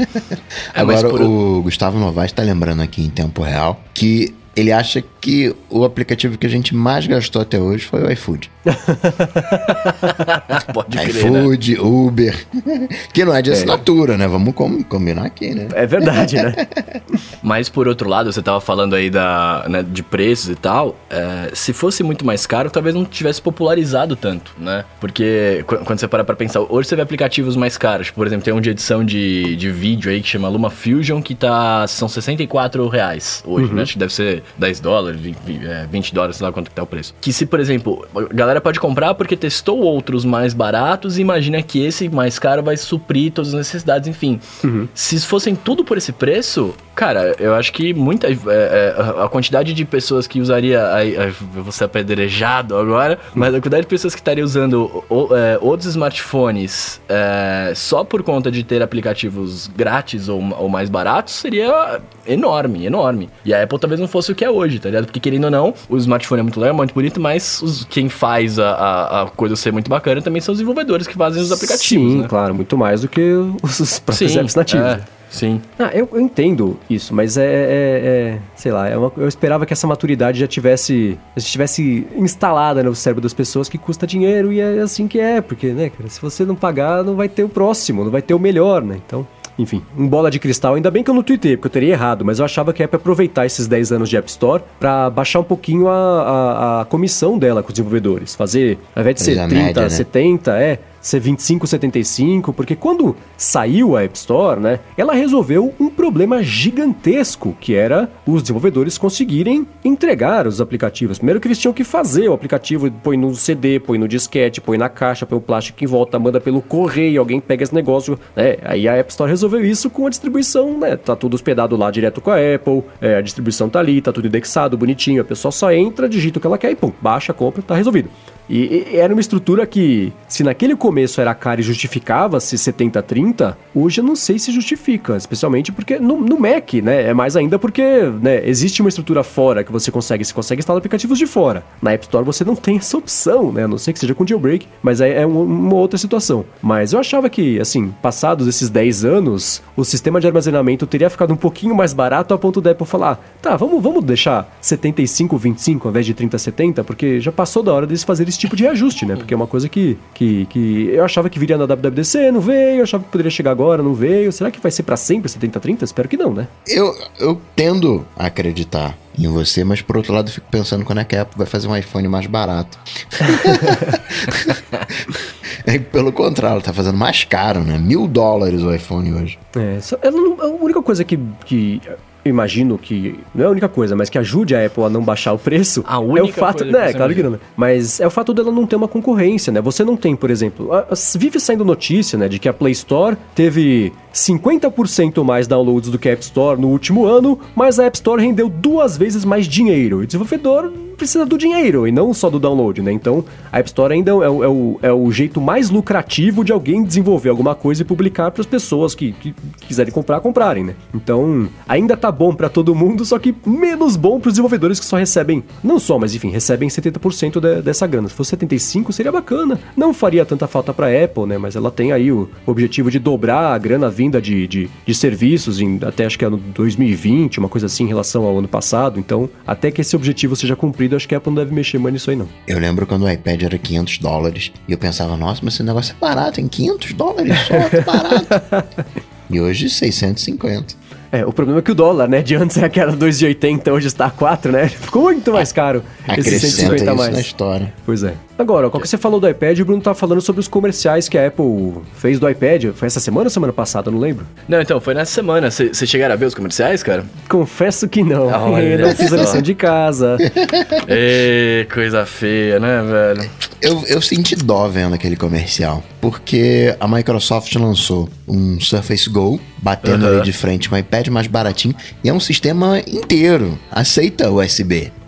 Agora, por... o Gustavo Novaes tá lembrando aqui em tempo real que ele acha que o aplicativo que a gente mais gastou até hoje foi o iFood. Pode crer, iFood, né? Uber. que não é de é. assinatura, é. né? Vamos com, combinar aqui, né? É verdade, né? Mas por outro lado, você tava falando aí da, né, de preços e tal. É, se fosse muito mais caro, talvez não tivesse popularizado tanto, né? Porque quando você para pra pensar, hoje você vê aplicativos mais caros. Por exemplo, tem um de edição de, de vídeo aí que chama Luma Fusion, que tá. são 64 reais hoje, uhum. né? Acho que deve ser 10 dólares, 20 é, dólares, sei lá quanto que tá o preço. Que se, por exemplo, a galera pode comprar porque testou outros mais baratos e imagina que esse mais caro vai suprir todas as necessidades, enfim. Uhum. Se fossem tudo por esse preço, Cara, eu acho que muita. É, é, a quantidade de pessoas que usaria. eu vou ser apedrejado agora, mas a quantidade de pessoas que estariam usando o, é, outros smartphones é, só por conta de ter aplicativos grátis ou, ou, mais baratos seria enorme, enorme. E a Apple talvez não fosse o que é hoje, tá ligado? Porque querendo ou não, o smartphone é muito legal, muito bonito, mas os, quem faz a, a, a, coisa ser muito bacana também são os desenvolvedores que fazem os aplicativos. Sim, né? claro, muito mais do que os próprios Sim, apps nativos. É. Sim. Ah, eu, eu entendo isso, mas é, é, é sei lá, é uma, eu esperava que essa maturidade já tivesse, já tivesse instalada no cérebro das pessoas que custa dinheiro e é assim que é, porque, né, cara, se você não pagar, não vai ter o próximo, não vai ter o melhor, né? Então, enfim, um bola de cristal. Ainda bem que eu não tuitei, porque eu teria errado, mas eu achava que é para aproveitar esses 10 anos de App Store para baixar um pouquinho a, a, a, comissão dela com os desenvolvedores. Fazer, ao invés de ser 30, média, né? 70, é ser 25,75, porque quando saiu a App Store, né, ela resolveu um problema gigantesco, que era os desenvolvedores conseguirem entregar os aplicativos. Primeiro que eles tinham que fazer o aplicativo, põe no CD, põe no disquete, põe na caixa, põe o plástico em volta, manda pelo correio, alguém pega esse negócio, né? Aí a App Store resolveu isso com a distribuição, né? Tá tudo hospedado lá direto com a Apple, é, a distribuição tá ali, tá tudo indexado, bonitinho, a pessoa só entra, digita o que ela quer e pum, baixa, compra, tá resolvido. E, e, era uma estrutura que, se naquele começo era cara e justificava-se 70-30, hoje eu não sei se justifica, especialmente porque no, no, Mac, né? É mais ainda porque né, existe uma estrutura fora que você consegue, você consegue instalar aplicativos de fora. Na App Store você não tem essa opção, né? A não ser que seja com jailbreak, mas aí é uma outra situação. Mas eu achava que, assim, passados esses 10 anos, o sistema de armazenamento teria ficado um pouquinho mais barato a ponto da Apple falar: tá, vamos, vamos deixar 75-25 ao invés de 30-70, porque já passou da hora deles fazerem esse tipo de reajuste, né? Porque é uma coisa que, que, que eu achava que viria na WWDC, não veio, eu achava que poderia chegar agora, não veio. Será que vai ser para sempre 70-30? Espero que não, né? Eu, eu tendo a acreditar em você, mas por outro lado eu fico pensando quando é que a Apple vai fazer um iPhone mais barato. é, pelo contrário, tá fazendo mais caro, né? Mil dólares o iPhone hoje. É, não, a única coisa que, que imagino que não é a única coisa, mas que ajude a Apple a não baixar o preço. A única é o fato, coisa né, claro imagina. que não, né? mas é o fato dela não ter uma concorrência, né? Você não tem, por exemplo, a, a, vive saindo notícia, né, de que a Play Store teve 50% mais downloads do que a App Store no último ano, mas a App Store rendeu duas vezes mais dinheiro. E o desenvolvedor precisa do dinheiro e não só do download, né? Então, a App Store ainda é o, é o, é o jeito mais lucrativo de alguém desenvolver alguma coisa e publicar para as pessoas que, que, quiserem comprar, comprarem, né? Então, ainda tá bom para todo mundo, só que menos bom para os desenvolvedores que só recebem, não só, mas enfim, recebem 70% de, dessa grana. Se fosse 75, seria bacana. Não faria tanta falta para Apple, né? Mas ela tem aí o objetivo de dobrar a grana vinda de, de, de serviços em até acho que ano 2020, uma coisa assim em relação ao ano passado. Então, até que esse objetivo seja cumprido construído, acho que a Apple não deve mexer mais nisso aí, não. Eu lembro quando o iPad era 500 dólares e eu pensava, nossa, mas esse negócio é barato, em 500 dólares só, barato. e hoje 650. É, o problema é que o dólar, né? De antes era aquela 2,80, hoje está a 4, né? Ficou muito mais caro. Acrescenta isso mais. na história. Pois é. Agora, qual que você falou do iPad, o Bruno tá falando sobre os comerciais que a Apple fez do iPad. Foi essa semana ou semana passada? Não lembro. Não, então, foi nessa semana. Vocês chegaram a ver os comerciais, cara? Confesso que não. Olha eu não fiz a lição de casa. Ê, coisa feia, né, velho? Eu, eu senti dó vendo aquele comercial, porque a Microsoft lançou um Surface Go, batendo uhum. ali de frente com o iPad mais baratinho, e é um sistema inteiro, aceita USB.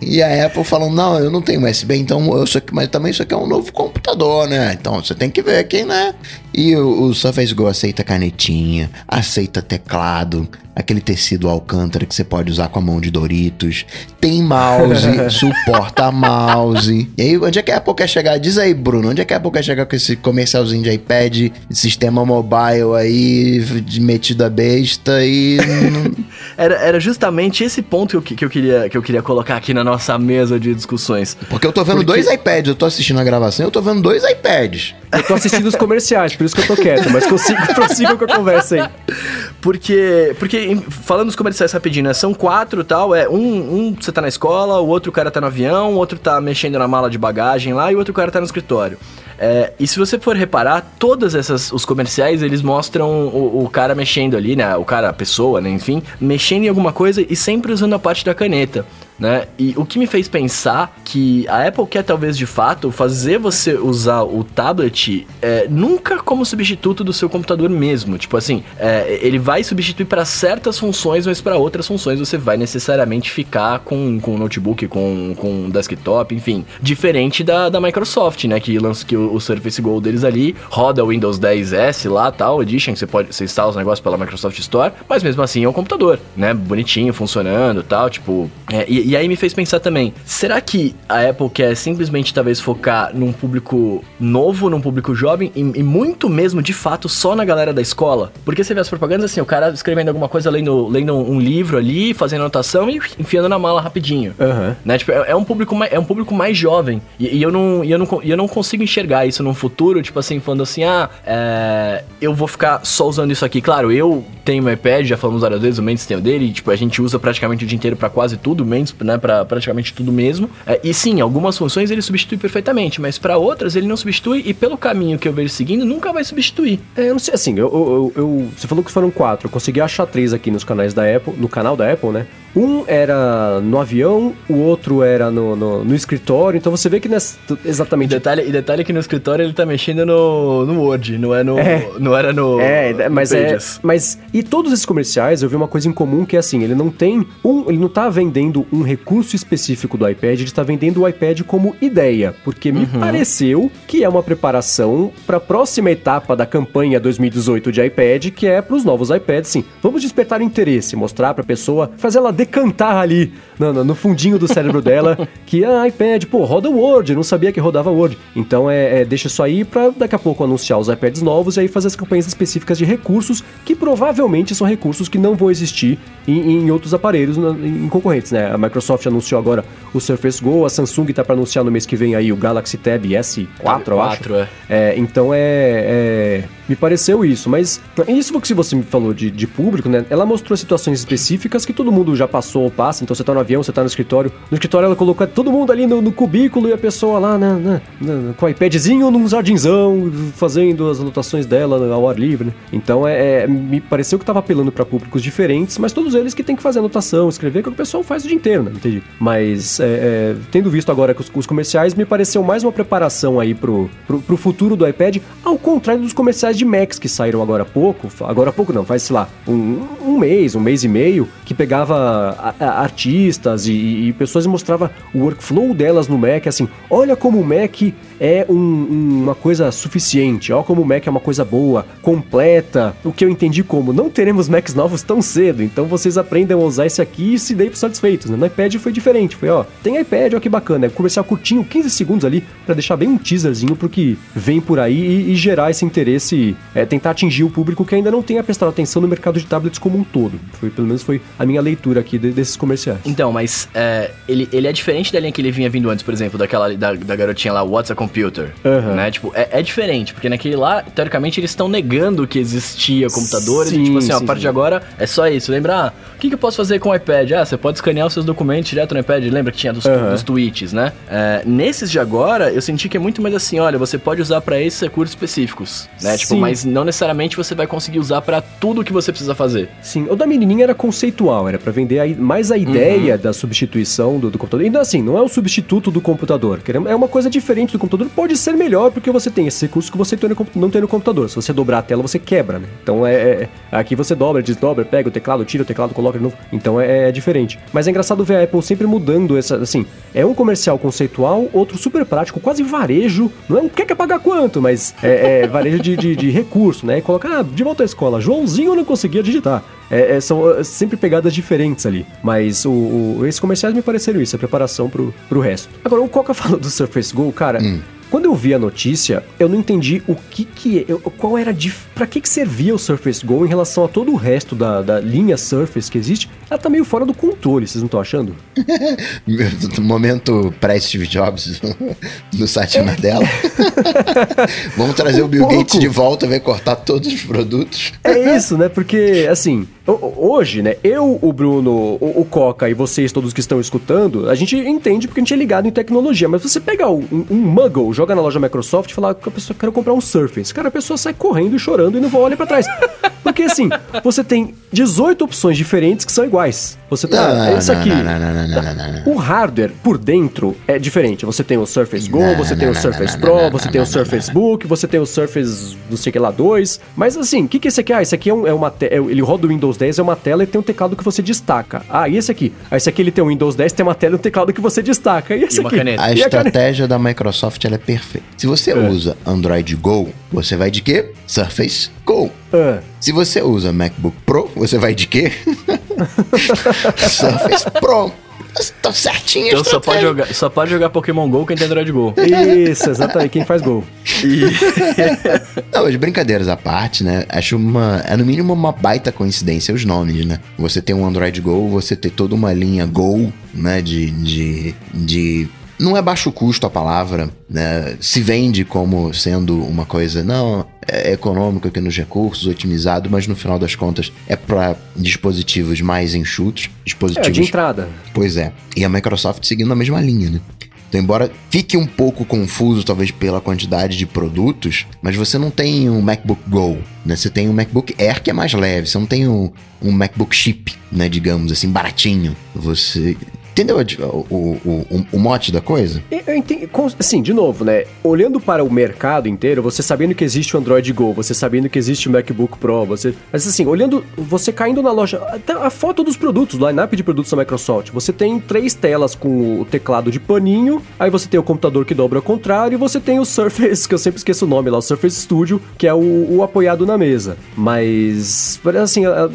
e a Apple falando, não, eu não tenho USB, então eu só, mas também isso aqui é um novo computador, né? Então você tem que ver aqui, né? E o, o Surface Go aceita canetinha, aceita teclado, aquele tecido alcântara que você pode usar com a mão de Doritos. Tem mouse, suporta mouse. E aí, onde é que a Apple quer chegar? Diz aí, Bruno, onde é que a Apple quer chegar com esse comercialzinho de iPad, sistema mobile aí, de metido a besta e... era, era justamente esse ponto que eu, que, eu queria, que eu queria colocar aqui na nossa mesa de discussões. Porque eu tô vendo Porque... dois iPads, eu tô assistindo a gravação, eu tô vendo dois iPads. Eu tô assistindo os comerciais, por isso que eu tô quieto, mas consigo, prossigo com a conversa aí. Porque, porque falando dos comerciais rapidinho, né? São quatro tal, é um, um você tá na escola, o outro cara tá no avião, o outro tá mexendo na mala de bagagem lá e o outro cara tá no escritório. É, e se você for reparar, todas essas os comerciais eles mostram o, o, cara mexendo ali, né? O cara, a pessoa, né? Enfim, mexendo em alguma coisa e sempre usando a parte da caneta né? E o que me fez pensar que a Apple quer talvez de fato fazer você usar o tablet é, nunca como substituto do seu computador mesmo. Tipo assim, é, ele vai substituir para certas funções, mas para outras funções você vai necessariamente ficar com, com notebook, com, com desktop, enfim. Diferente da, da Microsoft, né? Que lança que o, o Surface Go deles ali roda o Windows 10S lá, tal, Edition, você pode você instala os negócios pela Microsoft Store, mas mesmo assim é um computador, né? Bonitinho, funcionando, tal, tipo. É, e, e, aí me fez pensar também, será que a Apple quer simplesmente talvez focar num público novo, num público jovem e, e, muito mesmo, de fato, só na galera da escola? Porque você vê as propagandas assim, o cara escrevendo alguma coisa, lendo, lendo um livro ali, fazendo anotação e enfiando na mala rapidinho. Uhum. Né? Tipo, é, é, um público mais, é um público mais jovem. E, e eu não, eu, não, eu não consigo enxergar isso num futuro, tipo assim, falando assim, ah, é, eu vou ficar só usando isso aqui. Claro, eu tenho meu iPad, já falamos várias vezes, o Mendes tem o dele, e, tipo, a gente usa praticamente o dia inteiro para quase tudo, o Mendes né, para praticamente tudo mesmo. É, e sim, algumas funções ele substitui perfeitamente, mas para outras ele não substitui e pelo caminho que eu vejo seguindo, nunca vai substituir. É, eu não sei, assim, eu, eu, eu, você falou que foram quatro, eu consegui achar três aqui nos canais da Apple, no canal da Apple, né? Um era no avião, o outro era no, no, no escritório, então você vê que nessa, exatamente. E detalhe, e detalhe que no escritório ele tá mexendo no, no Word, não é no. É, não era no. É, mas no é. Mas. E todos esses comerciais, eu vi uma coisa em comum que é assim, ele não tem um. Ele não tá vendendo um recurso específico do iPad, ele está vendendo o iPad como ideia. Porque me uhum. pareceu que é uma preparação para a próxima etapa da campanha 2018 de iPad, que é para os novos iPads, sim. Vamos despertar interesse, mostrar para a pessoa, fazer ela decantar ali no, no, fundinho do cérebro dela que a ah, iPad, pô, roda Word, não sabia que rodava Word. Então é, é deixa isso aí para daqui a pouco anunciar os iPads novos e aí fazer as campanhas específicas de recursos que provavelmente são recursos que não vão existir em, em outros aparelhos na, em concorrentes, né? A Microsoft anunciou agora o Surface Go, a Samsung tá para anunciar no mês que vem aí o Galaxy Tab S4, 4, eu acho. É. é então é, é, me pareceu isso, mas isso que você me falou de, de público, né? Ela mostrou situações específicas que todo mundo já passou ou passa, então você tá no avião, você tá no escritório. No escritório ela colocou todo mundo ali no, no cubículo e a pessoa lá, né, né, né, com o iPadzinho num jardinzão, fazendo as anotações dela ao ar livre, né? Então é, é me pareceu que tava apelando para públicos diferentes, mas todos eles que tem que fazer anotação, escrever, que o pessoal faz o dia inteiro, né? Entendi. Mas é, é, tendo visto agora os, os, comerciais, me pareceu mais uma preparação aí pro, pro, pro, futuro do iPad, ao contrário dos comerciais de Macs que saíram agora há pouco, agora há pouco não, faz, sei lá, um, um mês, um mês e meio, que pegava artistas e, e, pessoas e mostrava o workflow delas no Mac, assim, olha como o Mac é um, um, uma coisa suficiente, olha como o Mac é uma coisa boa, completa, o que eu entendi como, não teremos Macs novos tão cedo, então vocês aprendam a usar esse aqui e se deem satisfeitos, né? No iPad foi diferente, foi, ó, tem iPad, ó que bacana, é comercial curtinho, 15 segundos ali, para deixar bem um teaserzinho pro que vem por aí e, e gerar esse interesse, é, tentar atingir o público que ainda não tenha prestado atenção no mercado de tablets como um todo. Foi, pelo menos foi a minha leitura aqui de- desses comerciais. Então, mas é, ele, ele é diferente da linha que ele vinha vindo antes, por exemplo, daquela da, da garotinha lá, What's a Computer? Aham. Né? Tipo, é, é diferente, porque naquele lá, teoricamente, eles estão negando que existia computadores Sim, e, tipo assim, ó, a sim, partir sim. de agora é só isso. Lembra, ah, o que, que eu posso fazer com o iPad? Ah, você pode escanear os seus documentos direto no iPad. Lembra que tinha dos, Aham. dos tweets, né? É, nesses de agora, eu senti que é muito mais assim, olha, você pode usar pra esses recursos específicos, né? Tipo, Sim. mas não necessariamente você vai conseguir usar pra tudo que você precisa fazer. Sim, o da menininha era conceitual, era pra vender a- mais a ideia da substituição do, do computador. Ainda assim, não é o substituto do computador. É uma coisa diferente do computador. Pode ser melhor porque você tem esse recurso que você tem no não tem no computador. Se você dobrar a tela, você quebra, né? Então é, é- aqui você dobra, desdobra, pega o teclado, tira o teclado, coloca de novo. Então é, é diferente. Mas é engraçado ver a Apple sempre mudando essa, assim, é um comercial conceitual, outro super prático, quase varejo. Não é um quer que pagar quanto, mas é, é varejo de, de, de recurso, né? E coloca, ah, de volta à escola, Joãozinho não conseguia digitar. É, é, são é, sempre pegadas diferentes ali. Mas o, o- esses comerciais me pareceram isso, a preparação pro, pro resto. Agora, o Coca falou do Surface Go, cara. Quando eu vi a notícia, eu não entendi o que que... eu- Qual era... Dif... Pra que que servia o Surface Go em relação a todo o resto da, da linha Surface que existe? Ela tá meio fora do controle, vocês não estão achando? Momento pré-Steve Jobs no Satya Nadella. Vamos trazer o Bill pouco. Gates de volta, vai cortar todos os produtos. É isso, né? Porque, assim, ho- ho- hoje, né? Eu, o Bruno, o, o Coca e vocês todos que estão escutando, a gente entende porque a gente é ligado em tecnologia. Mas você pegar um, um Muggle, joga na loja Microsoft e falar que a pessoa quer comprar um Surface. Cara, a pessoa sai correndo e chorando e não olha pra trás. Porque, assim, você tem 18 opções diferentes que são iguais. Você tá. Não, isso aqui. não, não, não, não, não, não, não. O hardware por dentro é diferente. Você tem o Surface Go, Não, você tem o Surface não, Pro, não, você não, tem o não, Surface Book, você tem o Surface não sei o que lá 2. Mas assim, o que, que é esse aqui? Ah, esse aqui é, um- é uma te- é- ele roda o Windows 10, é uma tela e tem um teclado que você destaca. Ah, e esse aqui? Ah, esse aqui ele tem o Windows 10, tem uma tela e um teclado que você destaca. E esse E uma aqui? caneta. A E a caneta? estratégia da Microsoft ela é perfeita. Se você É. usa Android Go, você vai de quê? Surface Go. Ah, Se você usa MacBook Pro, você vai de quê? Surface Pro. Tá certinho Então só pode, jogar, só pode jogar Pokémon GO quem tem Android Go. isso, exatamente. Quem faz gol. Não, mas brincadeiras à parte, né? Acho uma. É no mínimo uma baita coincidência os nomes, né? Você tem um Android Go, você tem toda uma linha Go, né? De. de, de não é baixo custo a palavra, né? Se vende como sendo uma coisa, não, é econômico aqui nos recursos, otimizado, mas no final das contas é para dispositivos mais enxutos, É, dispositivos de entrada. Pois é. E a Microsoft seguindo a mesma linha, né? Então, embora fique um pouco confuso, talvez pela quantidade de produtos, mas você não tem um MacBook Go, né? Você tem um MacBook Air que é mais leve, você não tem um, um MacBook Chip, né? Digamos assim, baratinho. Você. Entendeu o, o, o, o mote da coisa? Eu com- assim, de novo, né? Olhando para o mercado inteiro, você sabendo que existe o Android Go, você sabendo que existe o MacBook Pro, você. Mas assim, olhando, você caindo na loja. A foto dos produtos, o line-up de produtos da Microsoft. Você tem três telas com o teclado de paninho, aí você tem o computador que dobra ao contrário, e você tem o Surface, que eu sempre esqueço o nome lá, o Surface Studio, que é o, o apoiado na mesa. Mas, assim, a-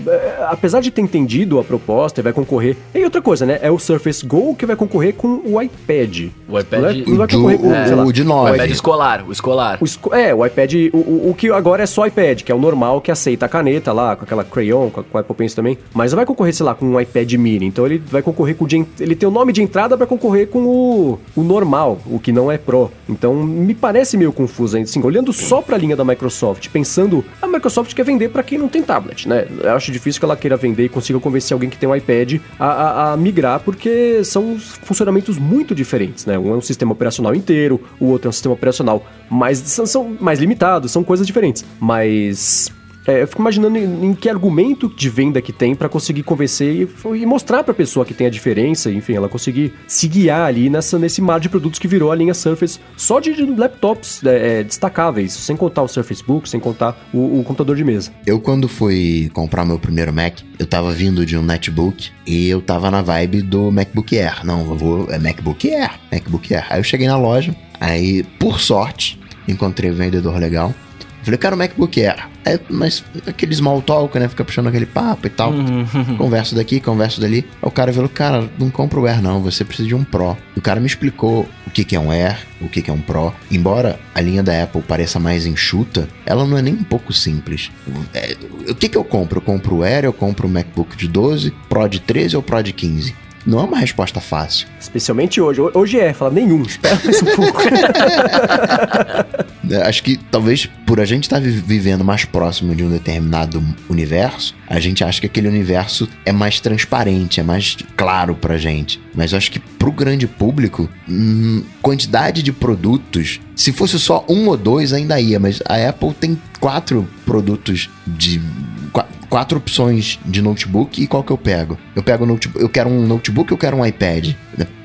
a- apesar de ter entendido a proposta e vai concorrer. E outra coisa, né? É o Surface Go que vai concorrer com o iPad. O iPad- Não, é- não vai O do- concorrer com, o- sei lá, o de O nove. iPad escolar, o escolar. o esco- é, o iPad, o, o, o que agora é só iPad, que é o normal, que aceita a caneta lá, com aquela crayon, com a, com a Apple Pencil também. Mas não vai concorrer, sei lá, com um iPad mini. Então ele vai concorrer com o de, Ele tem o nome de entrada pra concorrer com o, o normal, o que não é Pro. Então me parece meio confuso ainda. Assim, olhando só pra linha da Microsoft, pensando. A Microsoft quer vender pra quem não tem tablet, né? Eu acho difícil que ela queira vender e consiga convencer alguém que tem um iPad a, a- a migrar, porque são funcionamentos muito diferentes, né? Um é um sistema operacional inteiro, o outro é um sistema operacional mais, são, mais limitados, são coisas diferentes. Mas é, eu fico imaginando em, em que argumento de venda que tem pra conseguir convencer e, e mostrar pra pessoa que tem a diferença, enfim, ela conseguir se guiar ali nessa, nesse mar de produtos que virou a linha Surface só de, de laptops é, é, destacáveis, sem contar o Surface Book, sem contar o, o computador de mesa. Eu, quando fui comprar meu primeiro Mac, eu tava vindo de um netbook e eu tava na vibe do MacBook Air. Não, eu vou. É MacBook Air. MacBook Air. Aí eu cheguei na loja, aí, por sorte, encontrei um vendedor legal. Eu falei, cara, o MacBook Air. É, mas aquele small talk, né? Fica puxando aquele papo e tal. Converso daqui, converso dali. Aí o cara falou, cara, não compra o Air não, você precisa de um Pro. E o cara me explicou o que, que é um Air, o que, que é um Pro. Embora a linha da Apple pareça mais enxuta, ela não é nem um pouco simples. É, o que, que eu compro? Eu compro o Air, eu compro o MacBook de 12, Pro de 13 ou Pro de 15? Não é uma resposta fácil. Especialmente hoje. Hoje é, fala nenhum, espera mais um pouco. É, Acho que talvez por a gente estar vivendo mais próximo de um determinado universo, a gente acha que aquele universo é mais transparente, é mais claro pra gente. Mas eu acho que pro grande público, hum, quantidade de produtos, se fosse só um ou dois ainda ia, mas a Apple tem quatro produtos de qua- quatro opções de notebook e qual que eu pego? Eu pego notebook, eu quero um notebook, eu quero um iPad.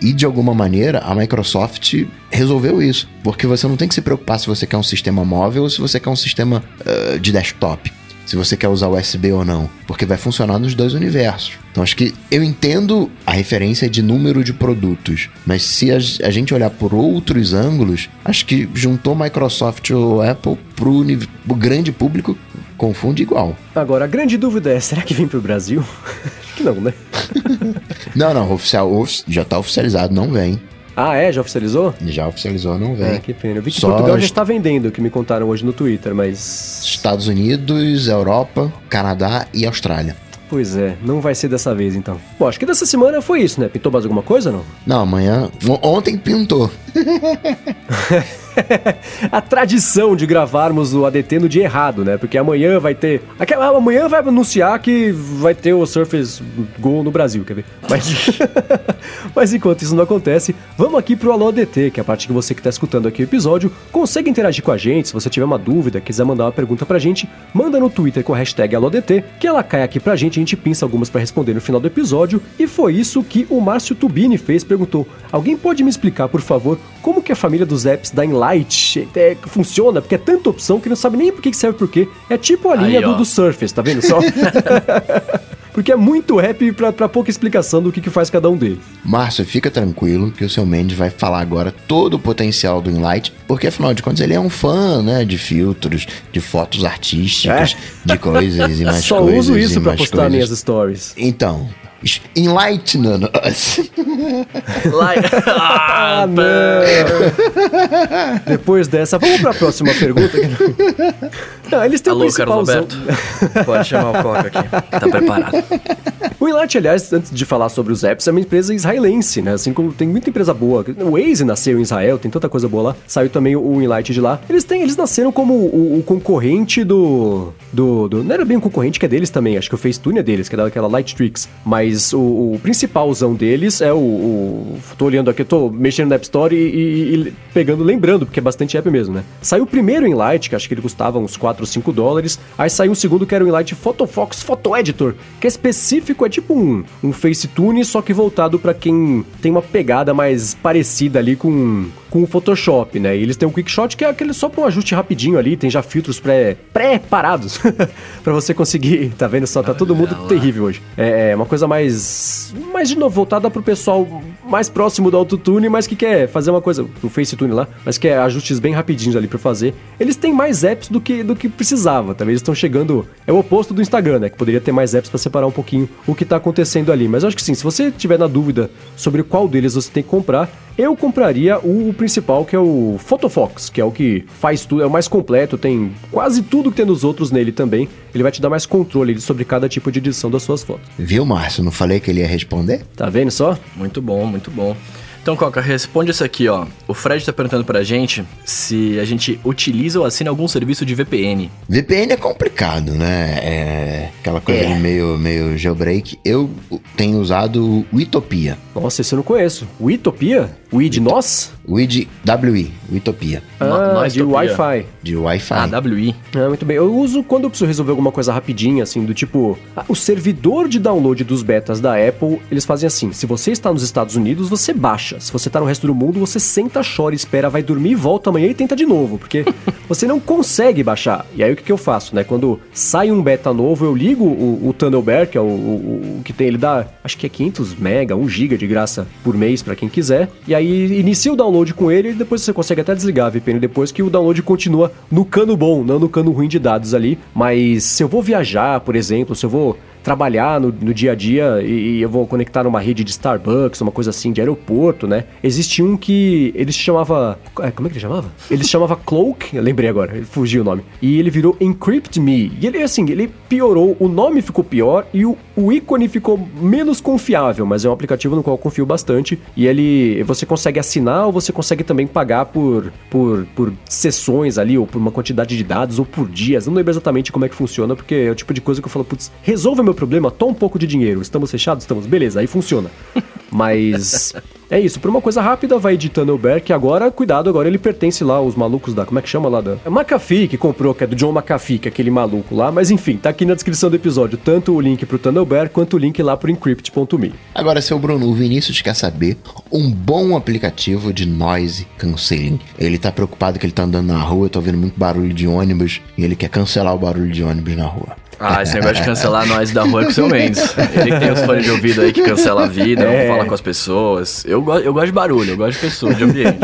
E de alguma maneira a Microsoft resolveu isso, porque você não tem que se preocupar se você quer um sistema móvel ou se você quer um sistema ah, de desktop. Se você quer usar USB ou não, porque vai funcionar nos dois universos. Então acho que eu entendo a referência de número de produtos, mas se a, a gente olhar por outros ângulos, acho que juntou Microsoft ou Apple uni- o grande público confunde igual. Agora, a grande dúvida é, será que vem pro Brasil? Acho que não, né? Não, não, oficial, ofi- já tá oficializado, não vem. Ah, é? Já oficializou? Já oficializou, não vem. Ah, que pena. Eu vi que Só Portugal já est- está vendendo, que me contaram hoje no Twitter, mas... Estados Unidos, Europa, Canadá e Austrália. Pois é, não vai ser dessa vez, então. Bom, acho que dessa semana foi isso, né? Pintou mais alguma coisa, não? Não, amanhã. on- Ontem pintou. a tradição de gravarmos o ADT no dia errado, né? Porque amanhã vai ter. Aquela, amanhã vai anunciar que vai ter o Surface Go no Brasil, quer ver? Mas, Mas enquanto isso não acontece, vamos aqui pro Alô ADT, que é a parte que você que tá escutando aqui o episódio consegue interagir com a gente. Se você tiver uma dúvida, quiser mandar uma pergunta pra gente, manda no Twitter com a hashtag AlôADT, que ela cai aqui pra gente, a gente pinça algumas pra responder no final do episódio. E foi isso que o Márcio Tubini fez, perguntou: Alguém pode me explicar, por favor, como que a família dos apps da Enlight é, funciona? Porque é tanta opção que não sabe nem por que serve por quê. É tipo a linha Aí, do, do Surface, tá vendo só? Porque é muito app pra, pra pouca explicação do que, que faz cada um deles. Márcio, fica tranquilo que o seu Mendes vai falar agora todo o potencial do Enlight, porque afinal de contas ele é um fã, né, de filtros, de fotos artísticas, de coisas e mais É. Só coisas. uso e isso pra mais postar coisas. minhas stories. Então, enlighten us. Ah, ah, não! Depois dessa, vamos pra próxima pergunta. Não, eles têm o Alô, Carlos. Alberto. Pode chamar o Coca aqui. Tá preparado. O Enlight, aliás, antes de falar sobre os apps, é uma empresa israelense, né? Assim como tem muita empresa boa. O Waze nasceu em Israel, tem tanta coisa boa lá. Saiu também o Enlight de lá. Eles têm, eles nasceram como o, o concorrente do, do, do- Não era bem um concorrente que é deles também, acho que o Facetune é deles, que é daquela Light Tricks. Mas o, o principalzão deles é o, o. Tô olhando aqui, tô mexendo na App Store e, e- e pegando, lembrando, porque é bastante app mesmo, né? Saiu o primeiro Enlight, que acho que ele custava uns 4 ou 5 dólares. Aí saiu o segundo, que era o Enlight Photofox Photo Editor, que é específico, é tipo um, um Facetune, só que voltado pra quem tem uma pegada mais parecida ali com, com o Photoshop, né? E eles têm um Quickshot, que é aquele só pra um ajuste rapidinho ali, tem já filtros pré- pré-parados pra você conseguir. Tá vendo só? Tá todo mundo terrível hoje. É é uma coisa mais. Mais de novo, voltada pro pessoal mais próximo do autotune, mas que quer fazer uma coisa. O Facetune lá, mas quer ajustes bem rapidinhos ali pra fazer. Eles têm mais apps do que, do que precisava. Talvez eles estão chegando. É o oposto do Instagram, né? Que poderia ter mais apps pra separar um pouquinho o que tá acontecendo ali. Mas eu acho que sim, se você tiver na dúvida sobre qual deles você tem que comprar, eu compraria o principal, que é o Photofox, que é o que faz tudo, é o mais completo, tem quase tudo que tem nos outros nele também. Ele vai te dar mais controle sobre cada tipo de edição das suas fotos. Viu, Márcio? Não falei que ele ia responder? Tá vendo só? Muito bom, muito bom. Então, Coca, responde isso aqui, ó. O Fred tá perguntando pra gente se a gente utiliza ou assina algum serviço de VPN. VPN é complicado, né? É aquela coisa É. ali meio, meio jailbreak. Eu tenho usado o Itopia. Nossa, esse eu não conheço. O Itopia? O I de nós? O ID WI, o Itopia. No- Ah, nós de. Wi-Fi. De Wi-Fi. Ah, WI. Ah, muito bem. Eu uso quando eu preciso resolver alguma coisa rapidinha, assim, do tipo... ah, o servidor de download dos betas da Apple, eles fazem assim, se você está nos Estados Unidos, você baixa. Se você tá no resto do mundo, você senta, chora, espera, vai dormir, volta amanhã e tenta de novo, porque você não consegue baixar. E aí o que, que eu faço, né? Quando sai um beta novo, eu ligo o, o Thunderbird, que é o, o, o, que tem, ele dá, acho que é 500 mega, 1 giga de graça por mês para quem quiser. E aí inicia o download com ele e depois você consegue até desligar a VPN depois que o download continua no cano bom, não no cano ruim de dados ali. Mas se eu vou viajar, por exemplo, se eu vou trabalhar no, no dia a dia e, e, eu vou conectar numa rede de Starbucks, uma coisa assim, de aeroporto, né? Existia um que ele se chamava. É, como é que ele chamava? Ele se chamava Cloak, lembrei agora, ele fugiu o nome. E ele virou Encrypt Me. E ele, assim, ele piorou, o nome ficou pior e o, o ícone ficou menos confiável, mas é um aplicativo no qual eu confio bastante. E ele. Você consegue assinar ou você consegue também pagar por, por, por sessões ali, ou por uma quantidade de dados, ou por dias. Não lembro exatamente como é que funciona, porque é o tipo de coisa que eu falo, putz, resolva meu problema, toma um pouco de dinheiro. Estamos fechados? Estamos. Beleza, aí funciona. Mas é isso, por uma coisa rápida, vai Bear, que agora, cuidado, agora ele pertence lá aos malucos da. Como é que chama lá? Da. É McAfee que comprou, que é do John McAfee, que é aquele maluco lá. Mas enfim, tá aqui na descrição do episódio, tanto o link pro Tunnelbear quanto o link lá pro encrypt.me. Agora, seu Bruno, o Vinícius quer saber um bom aplicativo de noise canceling. Ele tá preocupado que ele tá andando na rua, tá ouvindo muito barulho de ônibus e ele quer cancelar o barulho de ônibus na rua. Ah, esse negócio de cancelar nós da rua é com o seu Mendes. Ele que tem os fones de ouvido aí que cancela a vida, é. não fala com as pessoas. Eu, eu gosto de barulho, eu gosto de pessoas, de ambiente.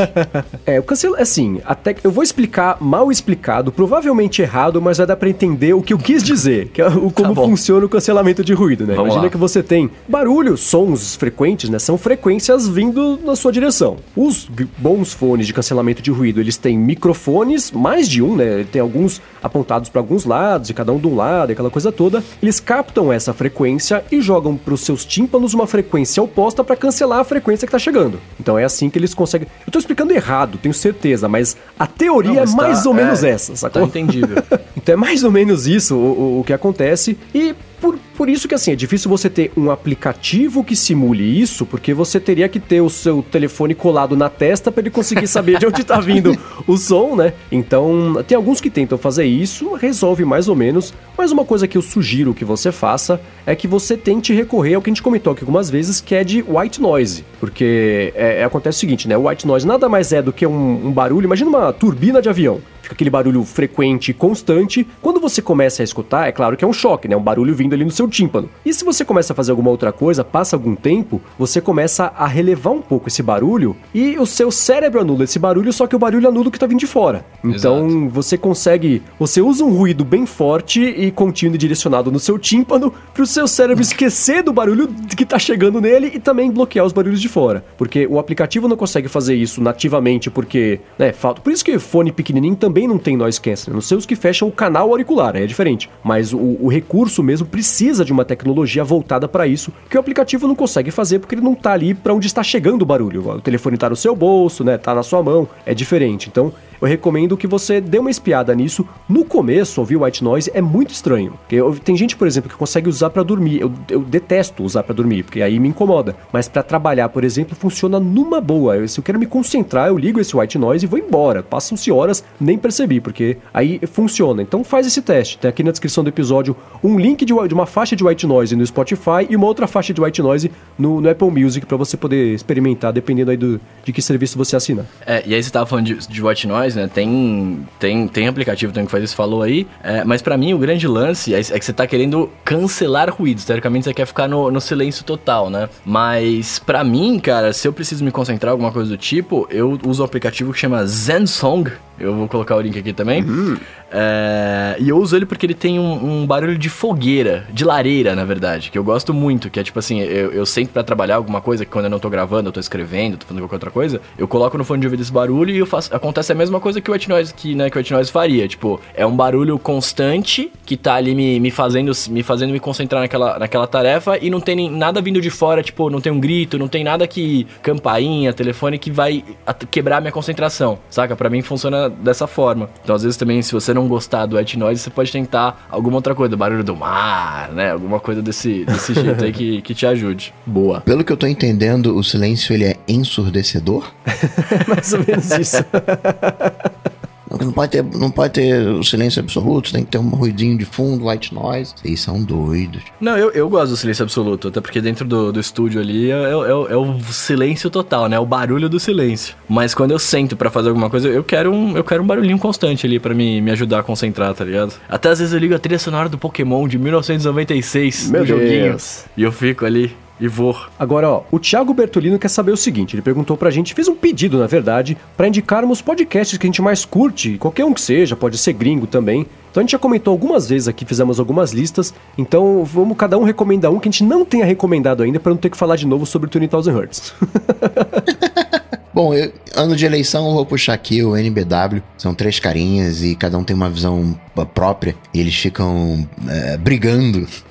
É, o cancelo, assim, até eu vou explicar mal explicado, provavelmente errado, mas vai dar pra entender o que eu quis dizer, que é o como tá funciona o cancelamento de ruído, né? Vamos Imagina lá. que você tem barulho, sons frequentes, né? São frequências vindo na sua direção. Os bons fones de cancelamento de ruído, eles têm microfones, mais de um, né? Tem alguns apontados para alguns lados, e cada um de um lado, aquela coisa toda, eles captam essa frequência e jogam para os seus tímpanos uma frequência oposta para cancelar a frequência que está chegando. Então é assim que eles conseguem. Eu estou explicando errado, tenho certeza, mas a teoria Não, mas é mais tá, ou menos é, essa, sacou? Tá entendível. então é mais ou menos isso o, o, o que acontece e por, por isso que assim, é difícil você ter um aplicativo que simule isso, porque você teria que ter o seu telefone colado na testa para ele conseguir saber de onde está vindo o som, né? Então, tem alguns que tentam fazer isso, resolve mais ou menos, mas uma coisa que eu sugiro que você faça é que você tente recorrer ao que a gente comentou aqui algumas vezes, que é de white noise. Porque é, é, acontece o seguinte, né? O white noise nada mais é do que um, um barulho, imagina uma turbina de avião fica aquele barulho frequente e constante. Quando você começa a escutar, é claro que é um choque, né? Um barulho vindo ali no seu tímpano. E se você começa a fazer alguma outra coisa, passa algum tempo, você começa a relevar um pouco esse barulho e o seu cérebro anula esse barulho, só que o barulho anula o que tá vindo de fora. Então Exato. você consegue. Você usa um ruído bem forte e contínuo e direcionado no seu tímpano para o seu cérebro esquecer do barulho que tá chegando nele e também bloquear os barulhos de fora. Porque o aplicativo não consegue fazer isso nativamente, porque, né, falta. Por isso que fone pequenininho também também não tem noise canceling. Não sei os que fecham o canal auricular, é diferente. Mas o, o recurso mesmo precisa de uma tecnologia voltada para isso, que o aplicativo não consegue fazer porque ele não tá ali para onde está chegando o barulho. O telefone tá no seu bolso, né? Tá na sua mão, é diferente. Então, eu recomendo que você dê uma espiada nisso. No começo, ouvir white noise é muito estranho. Eu, tem gente, por exemplo, que consegue usar para dormir. Eu, eu, detesto usar para dormir, porque aí me incomoda. Mas para trabalhar, por exemplo, funciona numa boa. Eu, se eu quero me concentrar, eu ligo esse white noise e vou embora. Passam-se horas, nem percebi, porque aí funciona. Então faz esse teste. Tem aqui na descrição do episódio um link de, de uma faixa de white noise no Spotify e uma outra faixa de white noise no, no Apple Music para você poder experimentar, dependendo aí do, de que serviço você assina. É, e aí você tava falando de, de white noise né? Tem, tem, tem aplicativo também que faz isso, falou aí. É, mas para mim o grande lance é, é, que você tá querendo cancelar ruídos. Teoricamente você quer ficar no, no silêncio total, né? Mas para mim, cara, se eu preciso me concentrar alguma coisa do tipo, eu uso um aplicativo que chama Zensong. Eu vou colocar o link aqui também. Uhum. É, e eu uso ele porque ele tem um, um, barulho de fogueira, de lareira, na verdade, que eu gosto muito, que é tipo assim, eu, eu sento para trabalhar alguma coisa que quando eu não tô gravando, eu tô escrevendo, tô fazendo qualquer outra coisa, eu coloco no fone de ouvido esse barulho e eu faço, acontece a mesma coisa que o White Noise, que, né, que o Noise faria, tipo, é um barulho constante que tá ali me, me fazendo me fazendo me concentrar naquela, naquela tarefa e não tem nada vindo de fora, tipo, não tem um grito, não tem nada que campainha, telefone que vai quebrar minha concentração, saca? Para mim funciona dessa forma. Então às vezes também se você não não gostar do white noise, você pode tentar alguma outra coisa, barulho do mar, né? Alguma coisa desse, desse jeito aí que, que te ajude. Boa. Pelo que eu tô entendendo, o silêncio ele é ensurdecedor? Mais ou menos isso. Não pode ter, não pode ter o silêncio absoluto, tem que ter um ruidinho de fundo, white noise. Vocês são doidos. Não, eu, eu gosto do silêncio absoluto, até porque dentro do, do estúdio ali é, é, é, é o silêncio total, né? O barulho do silêncio. Mas quando eu sento para fazer alguma coisa, eu quero um, eu quero um barulhinho constante ali para me, me ajudar a concentrar, tá ligado? Até às vezes eu ligo a trilha sonora do Pokémon de 1996 Meu do joguinho. Deus. E eu fico ali vou. Agora, ó, o Thiago Bertolino quer saber o seguinte: ele perguntou pra gente, fez um pedido, na verdade, pra indicarmos podcasts que a gente mais curte, qualquer um que seja, pode ser gringo também. Então a gente já comentou algumas vezes aqui, fizemos algumas listas. Então vamos cada um recomendar um que a gente não tenha recomendado ainda pra não ter que falar de novo sobre o 20,000 Hertz. Bom, eu- ano de eleição eu vou puxar aqui o NBW. São três carinhas e cada um tem uma visão p- própria. E eles ficam é, brigando,